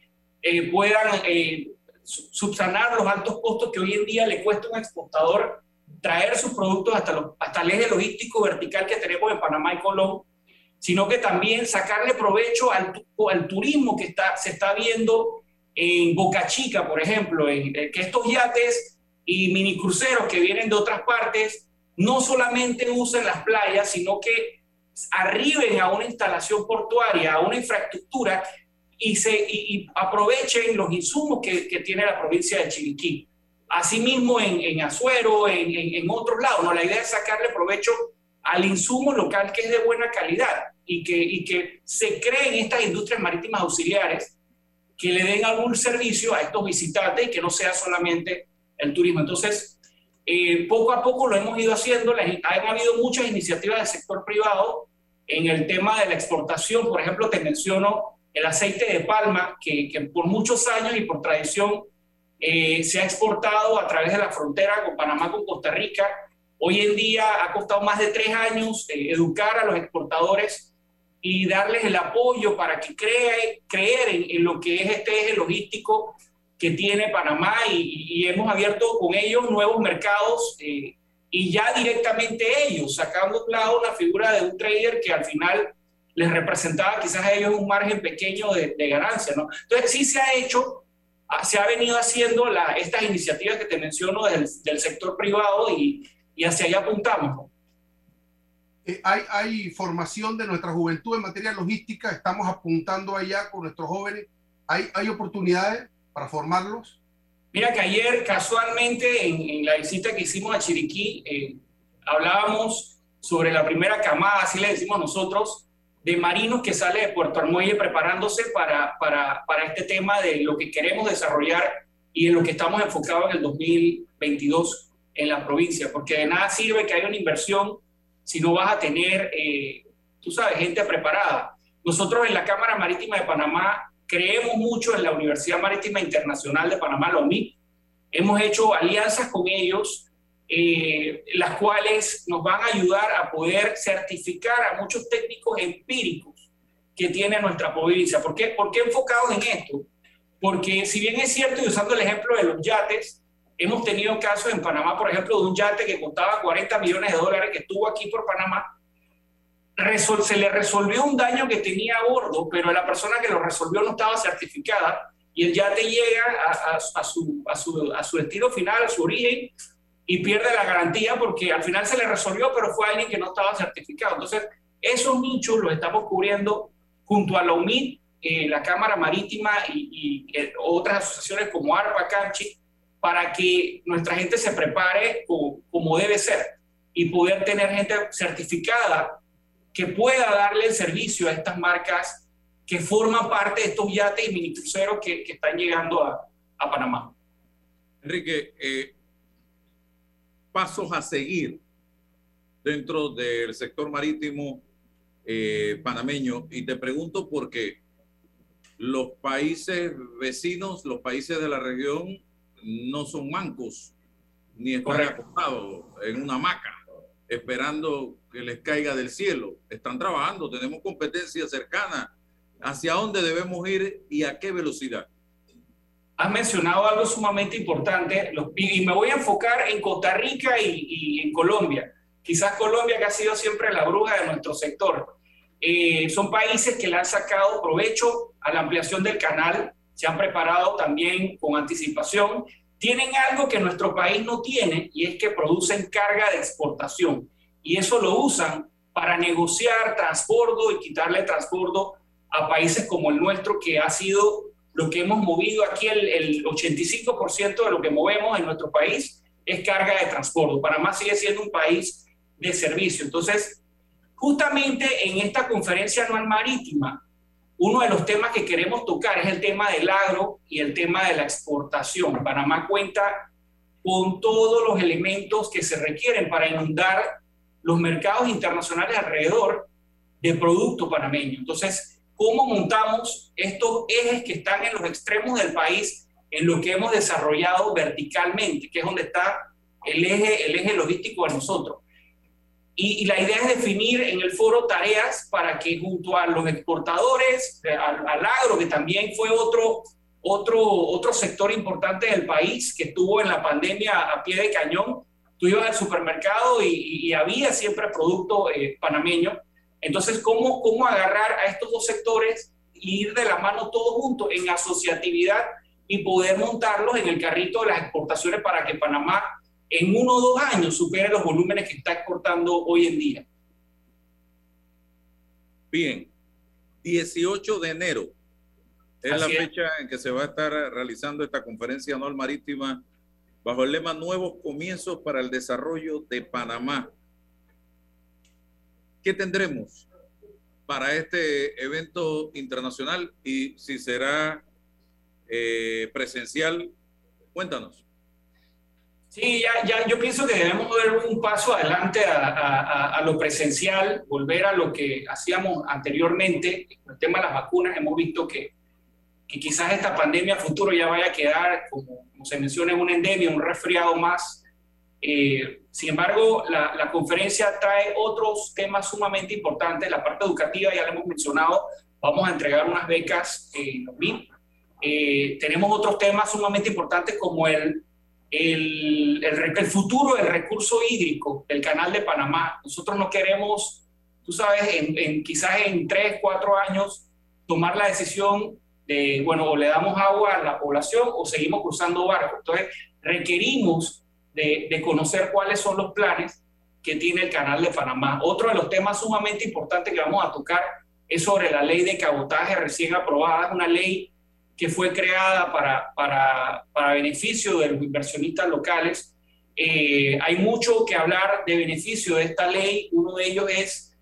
eh, puedan eh, subsanar los altos costos que hoy en día le cuesta a un exportador traer sus productos hasta, los, hasta el eje logístico vertical que tenemos en Panamá y Colón, sino que también sacarle provecho al, al turismo que está, se está viendo en Boca Chica, por ejemplo, en, que estos yates y mini cruceros que vienen de otras partes no solamente usen las playas, sino que arriben a una instalación portuaria, a una infraestructura y, se, y, aprovechen los insumos que, que, tiene la provincia de Chiriquí. Asimismo en, en Azuero, en, en, en otros lados, la idea es sacarle provecho al insumo local que es de buena calidad y que, y que se creen estas industrias marítimas auxiliares que le den algún servicio a estos visitantes y que no sea solamente el turismo. Entonces, eh, poco a poco lo hemos ido haciendo, han habido muchas iniciativas del sector privado en el tema de la exportación. Por ejemplo, te menciono el aceite de palma, que, que por muchos años y por tradición eh, se ha exportado a través de la frontera con Panamá, con Costa Rica, Hoy en día ha costado más de tres años eh, educar a los exportadores y darles el apoyo para que cree, creer en, lo que es este eje logístico que tiene Panamá y, hemos abierto con ellos nuevos mercados eh, y ya directamente ellos, sacando claro la figura de un trader que al final les representaba quizás a ellos un margen pequeño de, ganancia. ¿no? Entonces sí se ha hecho, ah, se ha venido haciendo estas iniciativas que te menciono del sector privado y, y hacia allá apuntamos. Eh, hay, hay formación de nuestra juventud en materia logística, estamos apuntando allá con nuestros jóvenes. ¿Hay, hay oportunidades para formarlos? Mira que ayer casualmente en, la visita que hicimos a Chiriquí eh, hablábamos sobre la primera camada, así le decimos nosotros, de marinos que sale de Puerto Armuelle preparándose para, para, para este tema de lo que queremos desarrollar y en lo que estamos enfocados en el 2022 en la provincia, porque de nada sirve que haya una inversión si no vas a tener, eh, tú sabes, gente preparada. Nosotros en la Cámara Marítima de Panamá creemos mucho en la Universidad Marítima Internacional de Panamá, la UNIP. Hemos hecho alianzas con ellos, eh, las cuales nos van a ayudar a poder certificar a muchos técnicos empíricos que tiene nuestra provincia. ¿Por qué, ¿Por qué enfocados en esto? Porque si bien es cierto, y usando el ejemplo de los yates, Hemos tenido casos en Panamá, por ejemplo, de un yate que costaba 40 millones de dólares que estuvo aquí por Panamá. se le resolvió un daño que tenía a bordo, pero la persona que lo resolvió no estaba certificada y el yate llega a, su, a, su, a su destino final, a su origen, y pierde la garantía porque al final se le resolvió, pero fue alguien que no estaba certificado. Entonces, esos nichos los estamos cubriendo junto a la UMID, eh, la Cámara Marítima y, eh, otras asociaciones como ARPA, CANCHI, para que nuestra gente se prepare como, como debe ser y poder tener gente certificada que pueda darle el servicio a estas marcas que forman parte de estos yates y mini cruceros que, que están llegando a, a Panamá. Enrique, eh, pasos a seguir dentro del sector marítimo eh, panameño y te pregunto por qué los países vecinos, los países de la región no son mancos ni están acostados en una hamaca esperando que les caiga del cielo. Están trabajando, tenemos competencia cercana. ¿Hacia dónde debemos ir y a qué velocidad? Has mencionado algo sumamente importante y me voy a enfocar en Costa Rica y, en Colombia. Quizás Colombia que ha sido siempre la bruja de nuestro sector. Eh, son países que le han sacado provecho a la ampliación del canal, se han preparado también con anticipación tienen algo que nuestro país no tiene y es que producen carga de exportación. Y eso lo usan para negociar transbordo y quitarle transbordo a países como el nuestro, que ha sido lo que hemos movido aquí, el, el 85% de lo que movemos en nuestro país es carga de transbordo. Panamá sigue siendo un país de servicio. Entonces, justamente en esta conferencia anual marítima, uno de los temas que queremos tocar es el tema del agro y el tema de la exportación. Panamá cuenta con todos los elementos que se requieren para inundar los mercados internacionales alrededor de producto panameño. Entonces, ¿cómo montamos estos ejes que están en los extremos del país en lo que hemos desarrollado verticalmente, que es donde está el eje, el eje logístico de nosotros? Y, la idea es definir en el foro tareas para que junto a los exportadores, al, agro, que también fue otro, otro, otro sector importante del país que estuvo en la pandemia a pie de cañón, tú ibas al supermercado y, había siempre producto eh, panameño. Entonces, ¿cómo, ¿cómo agarrar a estos dos sectores ir de la mano todos juntos en asociatividad y poder montarlos en el carrito de las exportaciones para que Panamá en uno o dos años supere los volúmenes que está exportando hoy en día. Bien, 18 de enero es la fecha en que se va a estar realizando esta conferencia anual marítima bajo el lema Nuevos Comienzos para el Desarrollo de Panamá. ¿Qué tendremos para este evento internacional y si será eh, presencial? Cuéntanos. Sí, ya, ya, yo pienso que debemos dar un paso adelante a, a, a, lo presencial, volver a lo que hacíamos anteriormente. el tema de las vacunas hemos visto que, que quizás esta pandemia futuro ya vaya a quedar, como, se menciona, en una endemia, un resfriado más. Eh, sin embargo, la, la, conferencia trae otros temas sumamente importantes. La parte educativa ya lo hemos mencionado, vamos a entregar unas becas en los MIP. Eh, tenemos otros temas sumamente importantes como el el, futuro del recurso hídrico del canal de Panamá. Nosotros no queremos, tú sabes, en, quizás en tres, cuatro años tomar la decisión de, bueno, o le damos agua a la población o seguimos cruzando barcos. Entonces, requerimos de, de conocer cuáles son los planes que tiene el canal de Panamá. Otro de los temas sumamente importantes que vamos a tocar es sobre la ley de cabotaje recién aprobada, una ley que fue creada para, para, para beneficio de los inversionistas locales. Eh, hay mucho que hablar de beneficio de esta ley. Uno de ellos es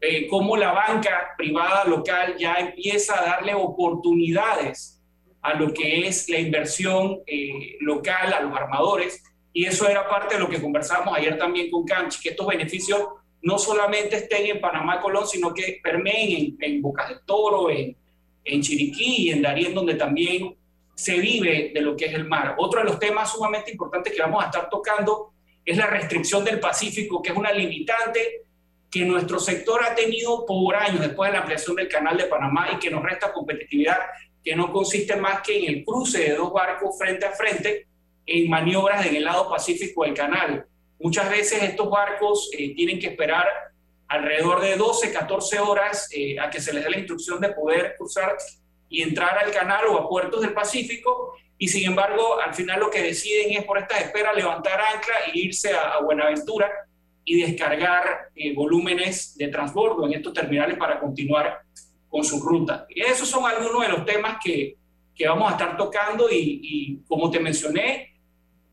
eh, cómo la banca privada local ya empieza a darle oportunidades a lo que es la inversión eh, local, a los armadores. Y eso era parte de lo que conversamos ayer también con Canchi, que estos beneficios no solamente estén en Panamá, Colón, sino que permeen en, en Bocas del Toro, en, en Chiriquí y en Darién, donde también se vive de lo que es el mar. Otro de los temas sumamente importantes que vamos a estar tocando es la restricción del Pacífico, que es una limitante que nuestro sector ha tenido por años después de la ampliación del canal de Panamá y que nos resta competitividad, que no consiste más que en el cruce de dos barcos frente a frente en maniobras en el lado pacífico del canal. Muchas veces estos barcos eh, tienen que esperar alrededor de 12, 14 horas eh, a que se les dé la instrucción de poder cruzar y entrar al canal o a puertos del Pacífico. Y sin embargo, al final lo que deciden es por esta espera levantar ancla e irse a, Buenaventura y descargar eh, volúmenes de transbordo en estos terminales para continuar con su ruta. Y esos son algunos de los temas que, que vamos a estar tocando y, y, como te mencioné,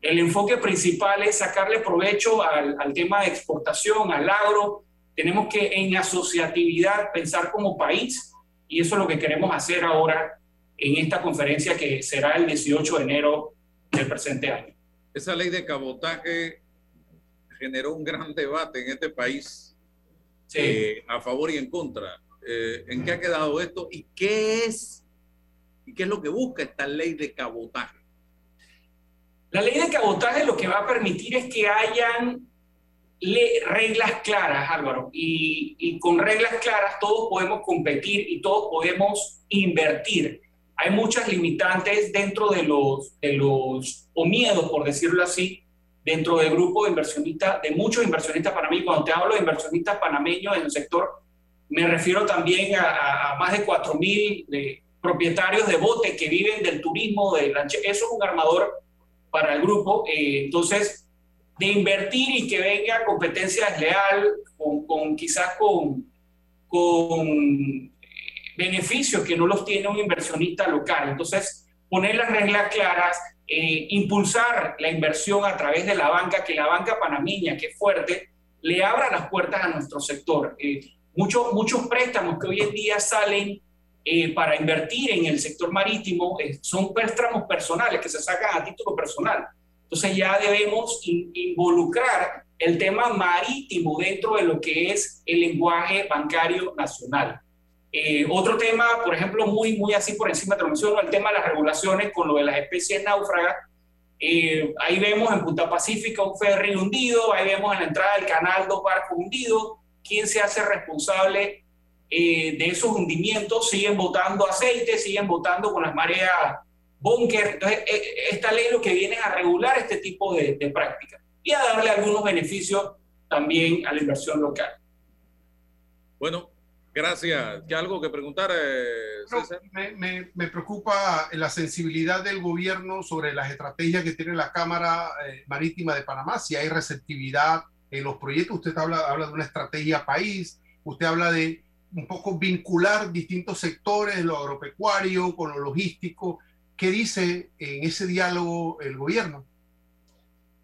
el enfoque principal es sacarle provecho al, al tema de exportación, al agro, tenemos que en asociatividad pensar como país y eso es lo que queremos hacer ahora en esta conferencia que será el 18 de enero del presente año. Esa ley de cabotaje generó un gran debate en este país eh, a favor y en contra. Eh, ¿En qué ha quedado esto y qué es y qué es lo que busca esta ley de cabotaje? La ley de cabotaje lo que va a permitir es que hayan reglas claras, Álvaro, y, con reglas claras todos podemos competir y todos podemos invertir. Hay muchas limitantes dentro de los, de los o miedos, por decirlo así, dentro del grupo de inversionistas, de muchos inversionistas panameños. Cuando te hablo de inversionistas panameños en el sector, me refiero también a, más de 4.000 propietarios de botes que viven del turismo, de Eso es un armador para el grupo. Eh, entonces, de invertir y que venga competencia desleal, con, con quizás con, con eh, beneficios que no los tiene un inversionista local. Entonces, poner las reglas claras, eh, impulsar la inversión a través de la banca, que la banca panameña, que es fuerte, le abra las puertas a nuestro sector. Eh, muchos, muchos préstamos que hoy en día salen para invertir en el sector marítimo son préstamos personales que se sacan a título personal. Entonces ya debemos involucrar el tema marítimo dentro de lo que es el lenguaje bancario nacional. Eh, otro tema, por ejemplo, muy, muy así por encima, te lo menciono, el tema de las regulaciones con lo de las especies náufragas. Eh, ahí vemos en Punta Pacífica un ferry hundido, ahí vemos en la entrada del canal dos barcos hundidos. ¿Quién se hace responsable eh, de esos hundimientos? Siguen botando aceite, siguen botando con las mareas búnker. Entonces, e, e, esta ley lo que viene es a regular este tipo de, prácticas y a darle algunos beneficios también a la inversión local. Bueno, gracias. ¿Qué algo que preguntar, eh, César? me, preocupa la sensibilidad del gobierno sobre las estrategias que tiene la Cámara eh, Marítima de Panamá, si hay receptividad en los proyectos. Usted habla, habla de una estrategia país, usted habla de un poco vincular distintos sectores, lo agropecuario con lo logístico. ¿Qué dice en ese diálogo el gobierno?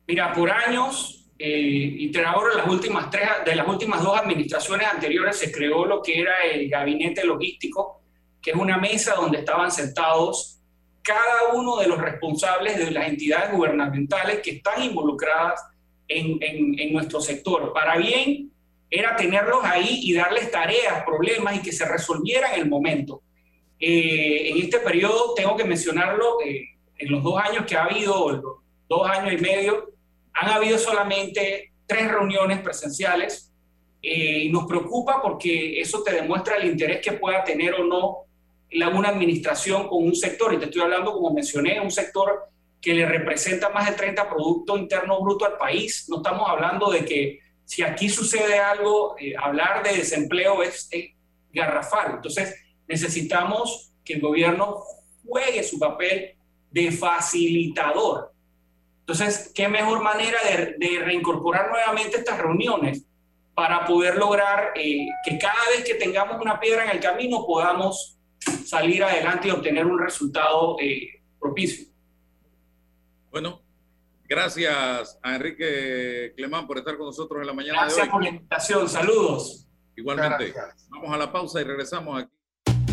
Mira, por años, eh, y te ahora las últimas tres, de las últimas dos administraciones anteriores se creó lo que era el gabinete logístico, que es una mesa donde estaban sentados cada uno de los responsables de las entidades gubernamentales que están involucradas en nuestro sector. Para bien era tenerlos ahí y darles tareas, problemas y que se resolvieran en el momento. Eh, en este periodo, tengo que mencionarlo, eh, en los dos años que ha habido, dos años y medio, han habido solamente tres reuniones presenciales eh, y nos preocupa porque eso te demuestra el interés que pueda tener o no la, una administración con un sector. Y te estoy hablando, como mencioné, un sector que le representa más del 30 Producto Interno Bruto al país. No estamos hablando de que si aquí sucede algo, hablar de desempleo es, es garrafal. Entonces, necesitamos que el gobierno juegue su papel de facilitador. Entonces, ¿qué mejor manera de, reincorporar nuevamente estas reuniones para poder lograr eh, que cada vez que tengamos una piedra en el camino podamos salir adelante y obtener un resultado eh, propicio? Bueno, gracias a Enrique Clemán por estar con nosotros en la mañana gracias de hoy. por la invitación, saludos. Igualmente. Vamos a la pausa y regresamos aquí.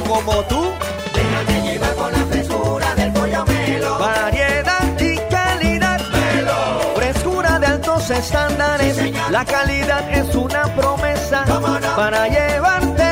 como tú. Déjate llevar con la frescura del pollo melo. Variedad y calidad. Melo. Frescura de alto estándares. la calidad es una promesa para llevarte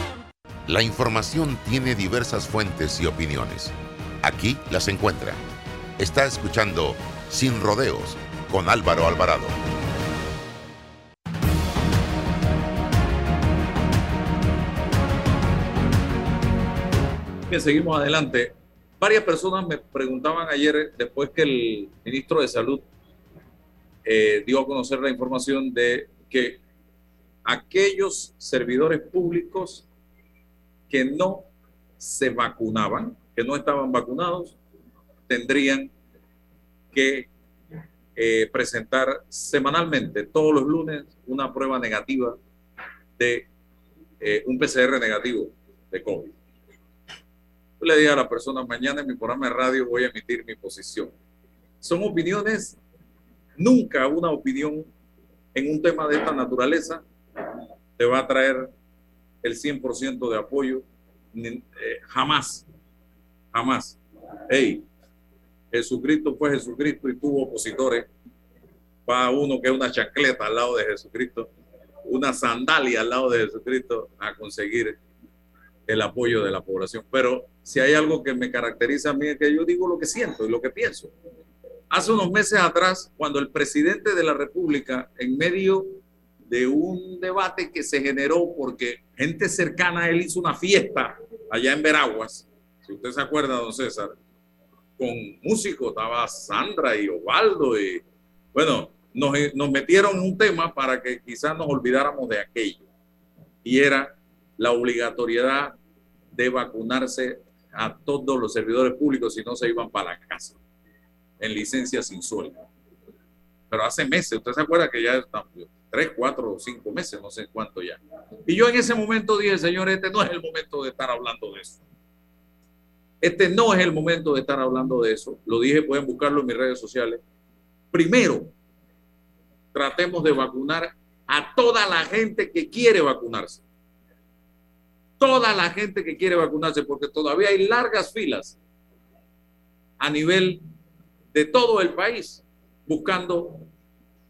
La información tiene diversas fuentes y opiniones. Aquí las encuentra. Está escuchando Sin Rodeos con Álvaro Alvarado. Bien, seguimos adelante. Varias personas me preguntaban ayer, después que el ministro de Salud eh, dio a conocer la información de que aquellos servidores públicos que no se vacunaban, que no estaban vacunados, tendrían que eh, presentar semanalmente, todos los lunes, una prueba negativa de eh, un PCR negativo de COVID. Yo le dije a la persona, mañana en mi programa de radio voy a emitir mi posición. Son opiniones, nunca una opinión en un tema de esta naturaleza te va a traer el 100% de apoyo, eh, jamás, jamás. Hey, Jesucristo fue Jesucristo y tuvo opositores. Va uno que es una chancleta al lado de Jesucristo, una sandalia al lado de Jesucristo a conseguir el apoyo de la población. Pero si hay algo que me caracteriza a mí es que yo digo lo que siento y lo que pienso. Hace unos meses atrás, cuando el presidente de la República, en medio de un debate que se generó porque gente cercana a él hizo una fiesta allá en Veraguas, si usted se acuerda, don César, con músicos, estaba Sandra y Osvaldo y bueno, nos, nos metieron un tema para que quizás nos olvidáramos de aquello. Y era la obligatoriedad de vacunarse a todos los servidores públicos si no se iban para la casa en licencia sin sueldo. Pero hace meses, usted se acuerda que ya estamos tres, cuatro, cinco meses, no sé cuánto ya. Y yo en ese momento dije, señor, este no es el momento de estar hablando de eso. Este no es el momento de estar hablando de eso. Lo dije, pueden buscarlo en mis redes sociales. Primero, tratemos de vacunar a toda la gente que quiere vacunarse. Toda la gente que quiere vacunarse, porque todavía hay largas filas a nivel de todo el país buscando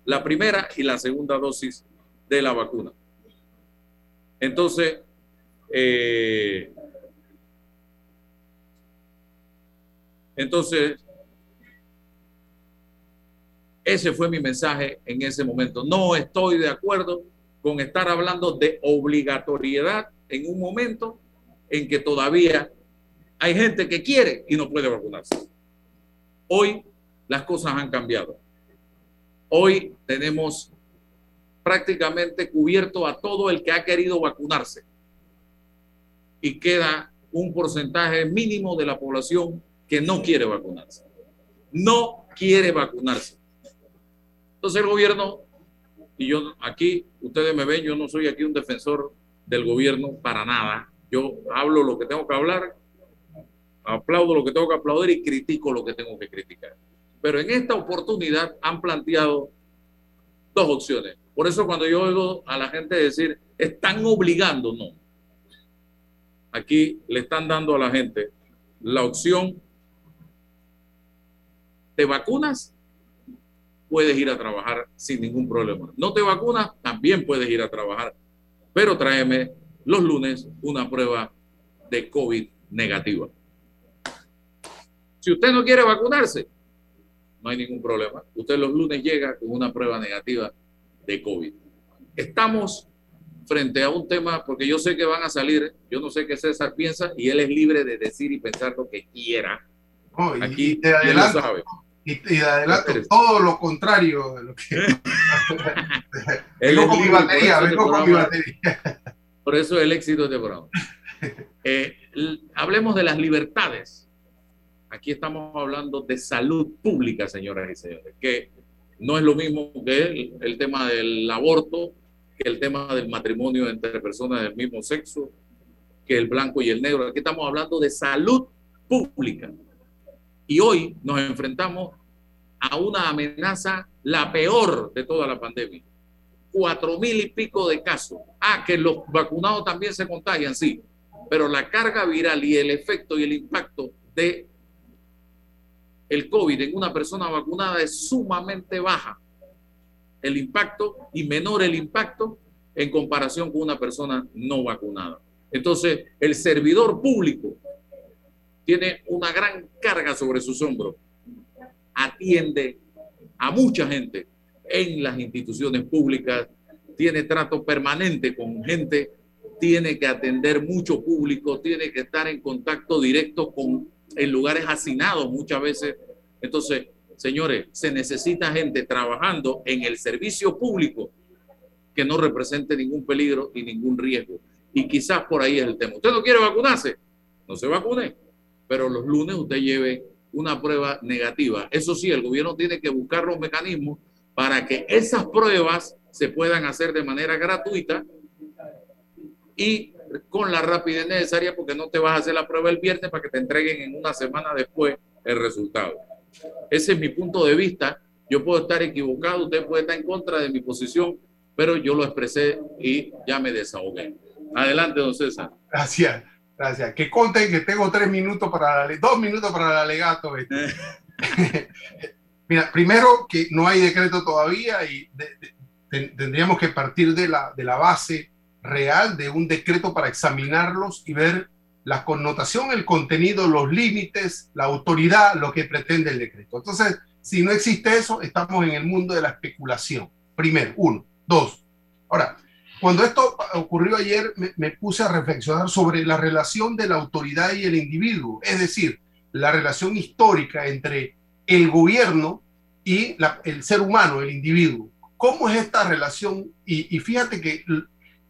la primera y la segunda dosis de la vacuna. Entonces, eh, entonces, ese fue mi mensaje en ese momento. No estoy de acuerdo con estar hablando de obligatoriedad en un momento en que todavía hay gente que quiere y no puede vacunarse. Hoy las cosas han cambiado. Hoy tenemos prácticamente cubierto a todo el que ha querido vacunarse y queda un porcentaje mínimo de la población que no quiere vacunarse. No quiere vacunarse. Entonces el gobierno, y yo aquí, ustedes me ven, yo no soy aquí un defensor del gobierno para nada. Yo hablo lo que tengo que hablar, aplaudo lo que tengo que aplaudir y critico lo que tengo que criticar. Pero en esta oportunidad han planteado dos opciones. Por eso cuando yo oigo a la gente decir, están obligando, no. Aquí le están dando a la gente la opción, te vacunas, puedes ir a trabajar sin ningún problema. No te vacunas, también puedes ir a trabajar, pero tráeme los lunes una prueba de COVID negativa. Si usted no quiere vacunarse, no hay ningún problema. Usted los lunes llega con una prueba negativa de COVID. Estamos frente a un tema, porque yo sé que van a salir, yo no sé qué César piensa y él es libre de decir y pensar lo que quiera. y, Aquí de adelanto, y, y adelanto todo lo contrario de lo que... Vengo con mi batería, vengo este con mi programa- batería. Por eso el éxito de este programa. Eh, hablemos de las libertades. Aquí estamos hablando de salud pública, señoras y señores, que no es lo mismo que el, tema del aborto, que el tema del matrimonio entre personas del mismo sexo, que el blanco y el negro. Aquí estamos hablando de salud pública. Y hoy nos enfrentamos a una amenaza, la peor de toda la pandemia. Cuatro mil y pico de casos. Ah, que los vacunados también se contagian, sí. Pero la carga viral y el efecto y el impacto de el COVID en una persona vacunada es sumamente baja. El impacto y menor el impacto en comparación con una persona no vacunada. Entonces, el servidor público tiene una gran carga sobre sus hombros. Atiende a mucha gente en las instituciones públicas, tiene trato permanente con gente, tiene que atender mucho público, tiene que estar en contacto directo con en lugares hacinados muchas veces. Entonces, señores, se necesita gente trabajando en el servicio público que no represente ningún peligro y ningún riesgo. Y quizás por ahí es el tema. ¿Usted no quiere vacunarse? No se vacune. Pero los lunes usted lleve una prueba negativa. Eso sí, el gobierno tiene que buscar los mecanismos para que esas pruebas se puedan hacer de manera gratuita y con la rapidez necesaria, porque no te vas a hacer la prueba el viernes para que te entreguen en una semana después el resultado. Ese es mi punto de vista. Yo puedo estar equivocado, usted puede estar en contra de mi posición, pero yo lo expresé y ya me desahogué. Adelante, don César. Gracias, gracias. Que conten que tengo tres minutos para la, dos minutos para el alegato. este. Mira, primero que no hay decreto todavía y de- de- ten- tendríamos que partir de la, de la base real de un decreto para examinarlos y ver la connotación, el contenido, los límites, la autoridad, lo que pretende el decreto. Entonces, si no existe eso, estamos en el mundo de la especulación. Primero, uno. Dos. Ahora, cuando esto ocurrió ayer, me, puse a reflexionar sobre la relación de la autoridad y el individuo, es decir, la relación histórica entre el gobierno y el ser humano, el individuo. ¿Cómo es esta relación? Y, y fíjate que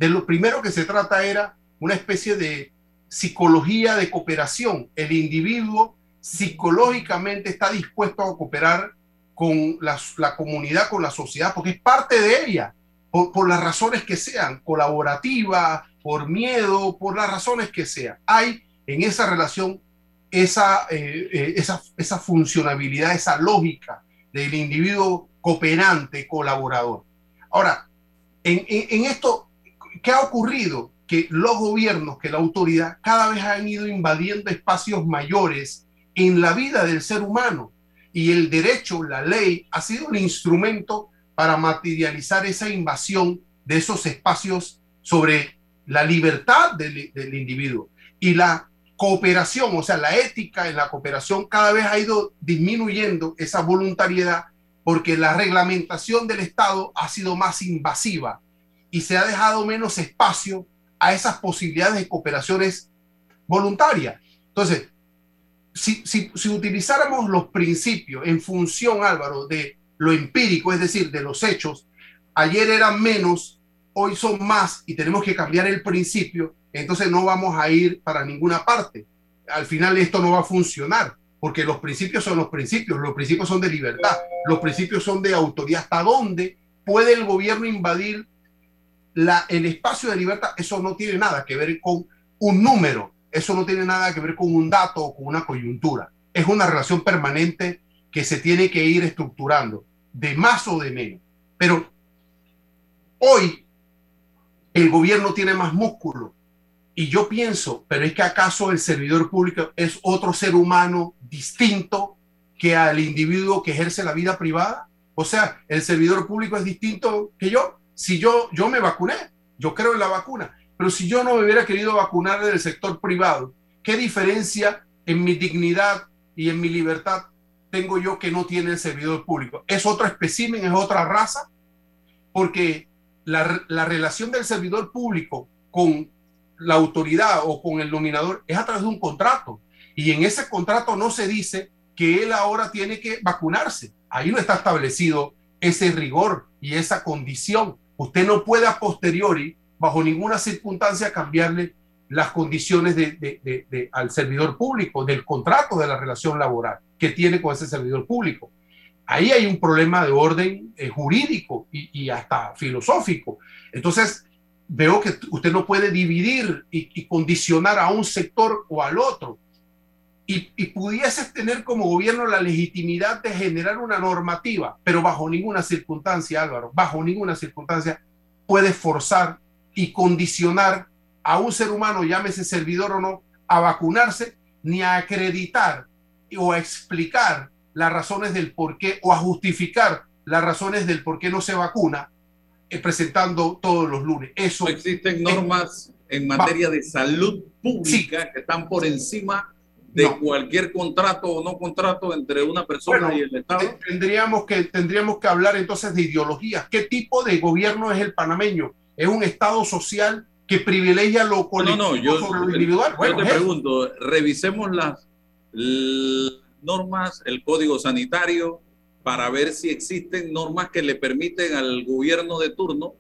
de lo primero que se trata era una especie de psicología de cooperación. El individuo psicológicamente está dispuesto a cooperar con la, comunidad, con la sociedad, porque es parte de ella, por, las razones que sean, colaborativa, por miedo, por las razones que sean. Hay en esa relación esa, eh, eh, esa, esa funcionabilidad, esa lógica del individuo cooperante, colaborador. Ahora, en- en esto, ¿qué ha ocurrido? Que los gobiernos, que la autoridad cada vez han ido invadiendo espacios mayores en la vida del ser humano. Y el derecho, la ley, ha sido el instrumento para materializar esa invasión de esos espacios sobre la libertad del, del individuo. Y la cooperación, o sea, la ética en la cooperación cada vez ha ido disminuyendo esa voluntariedad porque la reglamentación del Estado ha sido más invasiva y se ha dejado menos espacio a esas posibilidades de cooperaciones voluntarias. Entonces, si, si, utilizáramos los principios en función, Álvaro, de lo empírico, es decir, de los hechos, ayer eran menos, hoy son más y tenemos que cambiar el principio, entonces no vamos a ir para ninguna parte. Al final esto no va a funcionar, porque los principios son los principios, los principios son de libertad, los principios son de autoridad. ¿Hasta dónde puede el gobierno invadir la, el espacio de libertad? Eso no tiene nada que ver con un número, eso no tiene nada que ver con un dato o con una coyuntura. Es una relación permanente que se tiene que ir estructurando, de más o de menos. Pero hoy el gobierno tiene más músculo. Y yo pienso, pero es que acaso el servidor público es otro ser humano distinto que al individuo que ejerce la vida privada. O sea, el servidor público es distinto que yo. Si yo, yo me vacuné, yo creo en la vacuna, pero si yo no me hubiera querido vacunar del sector privado ¿qué diferencia en mi dignidad y en mi libertad tengo yo que no tiene el servidor público? ¿Es otro espécimen, es otra raza? Porque la, la relación del servidor público con la autoridad o con el nominador es a través de un contrato. Y en ese contrato no se dice que él ahora tiene que vacunarse. Ahí no está establecido ese rigor y esa condición. Usted no puede a posteriori, bajo ninguna circunstancia, cambiarle las condiciones al servidor público, del contrato de la relación laboral que tiene con ese servidor público. Ahí hay un problema de orden eh, jurídico y, hasta filosófico. Entonces, veo que usted no puede dividir y condicionar a un sector o al otro y, y pudieses tener como gobierno la legitimidad de generar una normativa, pero bajo ninguna circunstancia, Álvaro, bajo ninguna circunstancia puede forzar y condicionar a un ser humano, llámese servidor o no, a vacunarse, ni a acreditar o a explicar las razones del por qué o a justificar las razones del por qué no se vacuna eh, presentando todos los lunes. Eso existen normas en materia de salud pública que están por encima de cualquier contrato o no contrato entre una persona y el Estado? Tendríamos que, tendríamos que hablar entonces de ideologías. ¿Qué tipo de gobierno es el panameño? ¿Es un Estado social que privilegia lo colectivo no, no, yo, sobre lo individual? Bueno, yo te pregunto, revisemos las, las normas, el código sanitario, para ver si existen normas que le permiten al gobierno de turno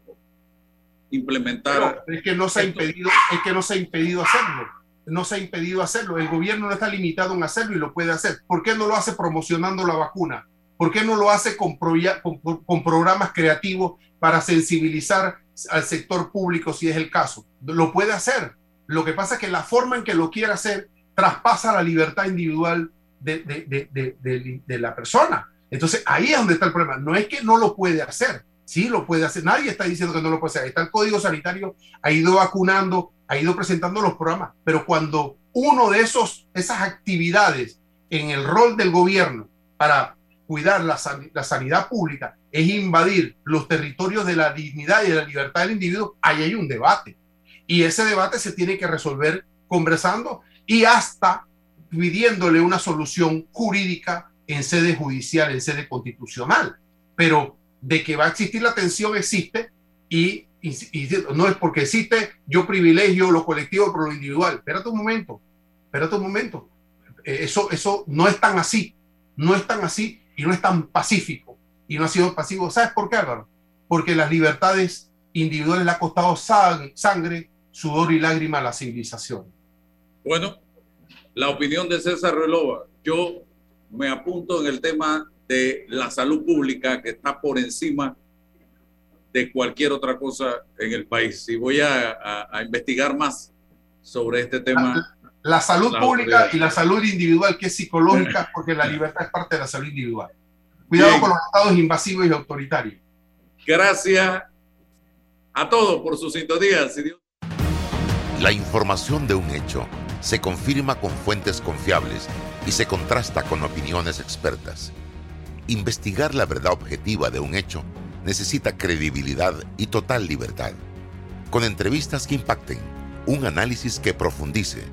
implementar. Pero es que no se ha impedido, es que no se ha impedido hacerlo no se ha impedido hacerlo. El gobierno no está limitado en hacerlo y lo puede hacer. ¿Por qué no lo hace promocionando la vacuna? ¿Por qué no lo hace con, programas creativos para sensibilizar al sector público si es el caso? Lo puede hacer. Lo que pasa es que la forma en que lo quiere hacer traspasa la libertad individual de, de, de la persona. Entonces ahí es donde está el problema. No es que no lo puede hacer, sí lo puede hacer. Nadie está diciendo que no lo puede hacer. Está el código sanitario, ha ido vacunando, ha ido presentando los programas, pero cuando uno de esos, esas actividades en el rol del gobierno para cuidar la, la, sanidad pública es invadir los territorios de la dignidad y de la libertad del individuo, ahí hay un debate. Y ese debate se tiene que resolver conversando y hasta pidiéndole una solución jurídica en sede judicial, en sede constitucional. Pero de que va a existir la tensión existe y no es porque existe yo privilegio lo colectivo por lo individual. Espérate un momento, espérate un momento. Eh, eso, eso no es tan así, no es tan así y no es tan pacífico y no ha sido pacífico. ¿Sabes por qué, Álvaro? Porque las libertades individuales le ha costado sangre, sudor y lágrima a la civilización. Bueno, la opinión de César Relova. Yo me apunto en el tema de la salud pública que está por encima de cualquier otra cosa en el país. Y voy a, investigar más sobre este tema. La, salud pública y la salud individual, que es psicológica, porque la libertad es parte de la salud individual. Cuidado con los estados invasivos y autoritarios. Gracias a todos por sus sintonía. La información de un hecho se confirma con fuentes confiables y se contrasta con opiniones expertas. Investigar la verdad objetiva de un hecho necesita credibilidad y total libertad. Con entrevistas que impacten, un análisis que profundice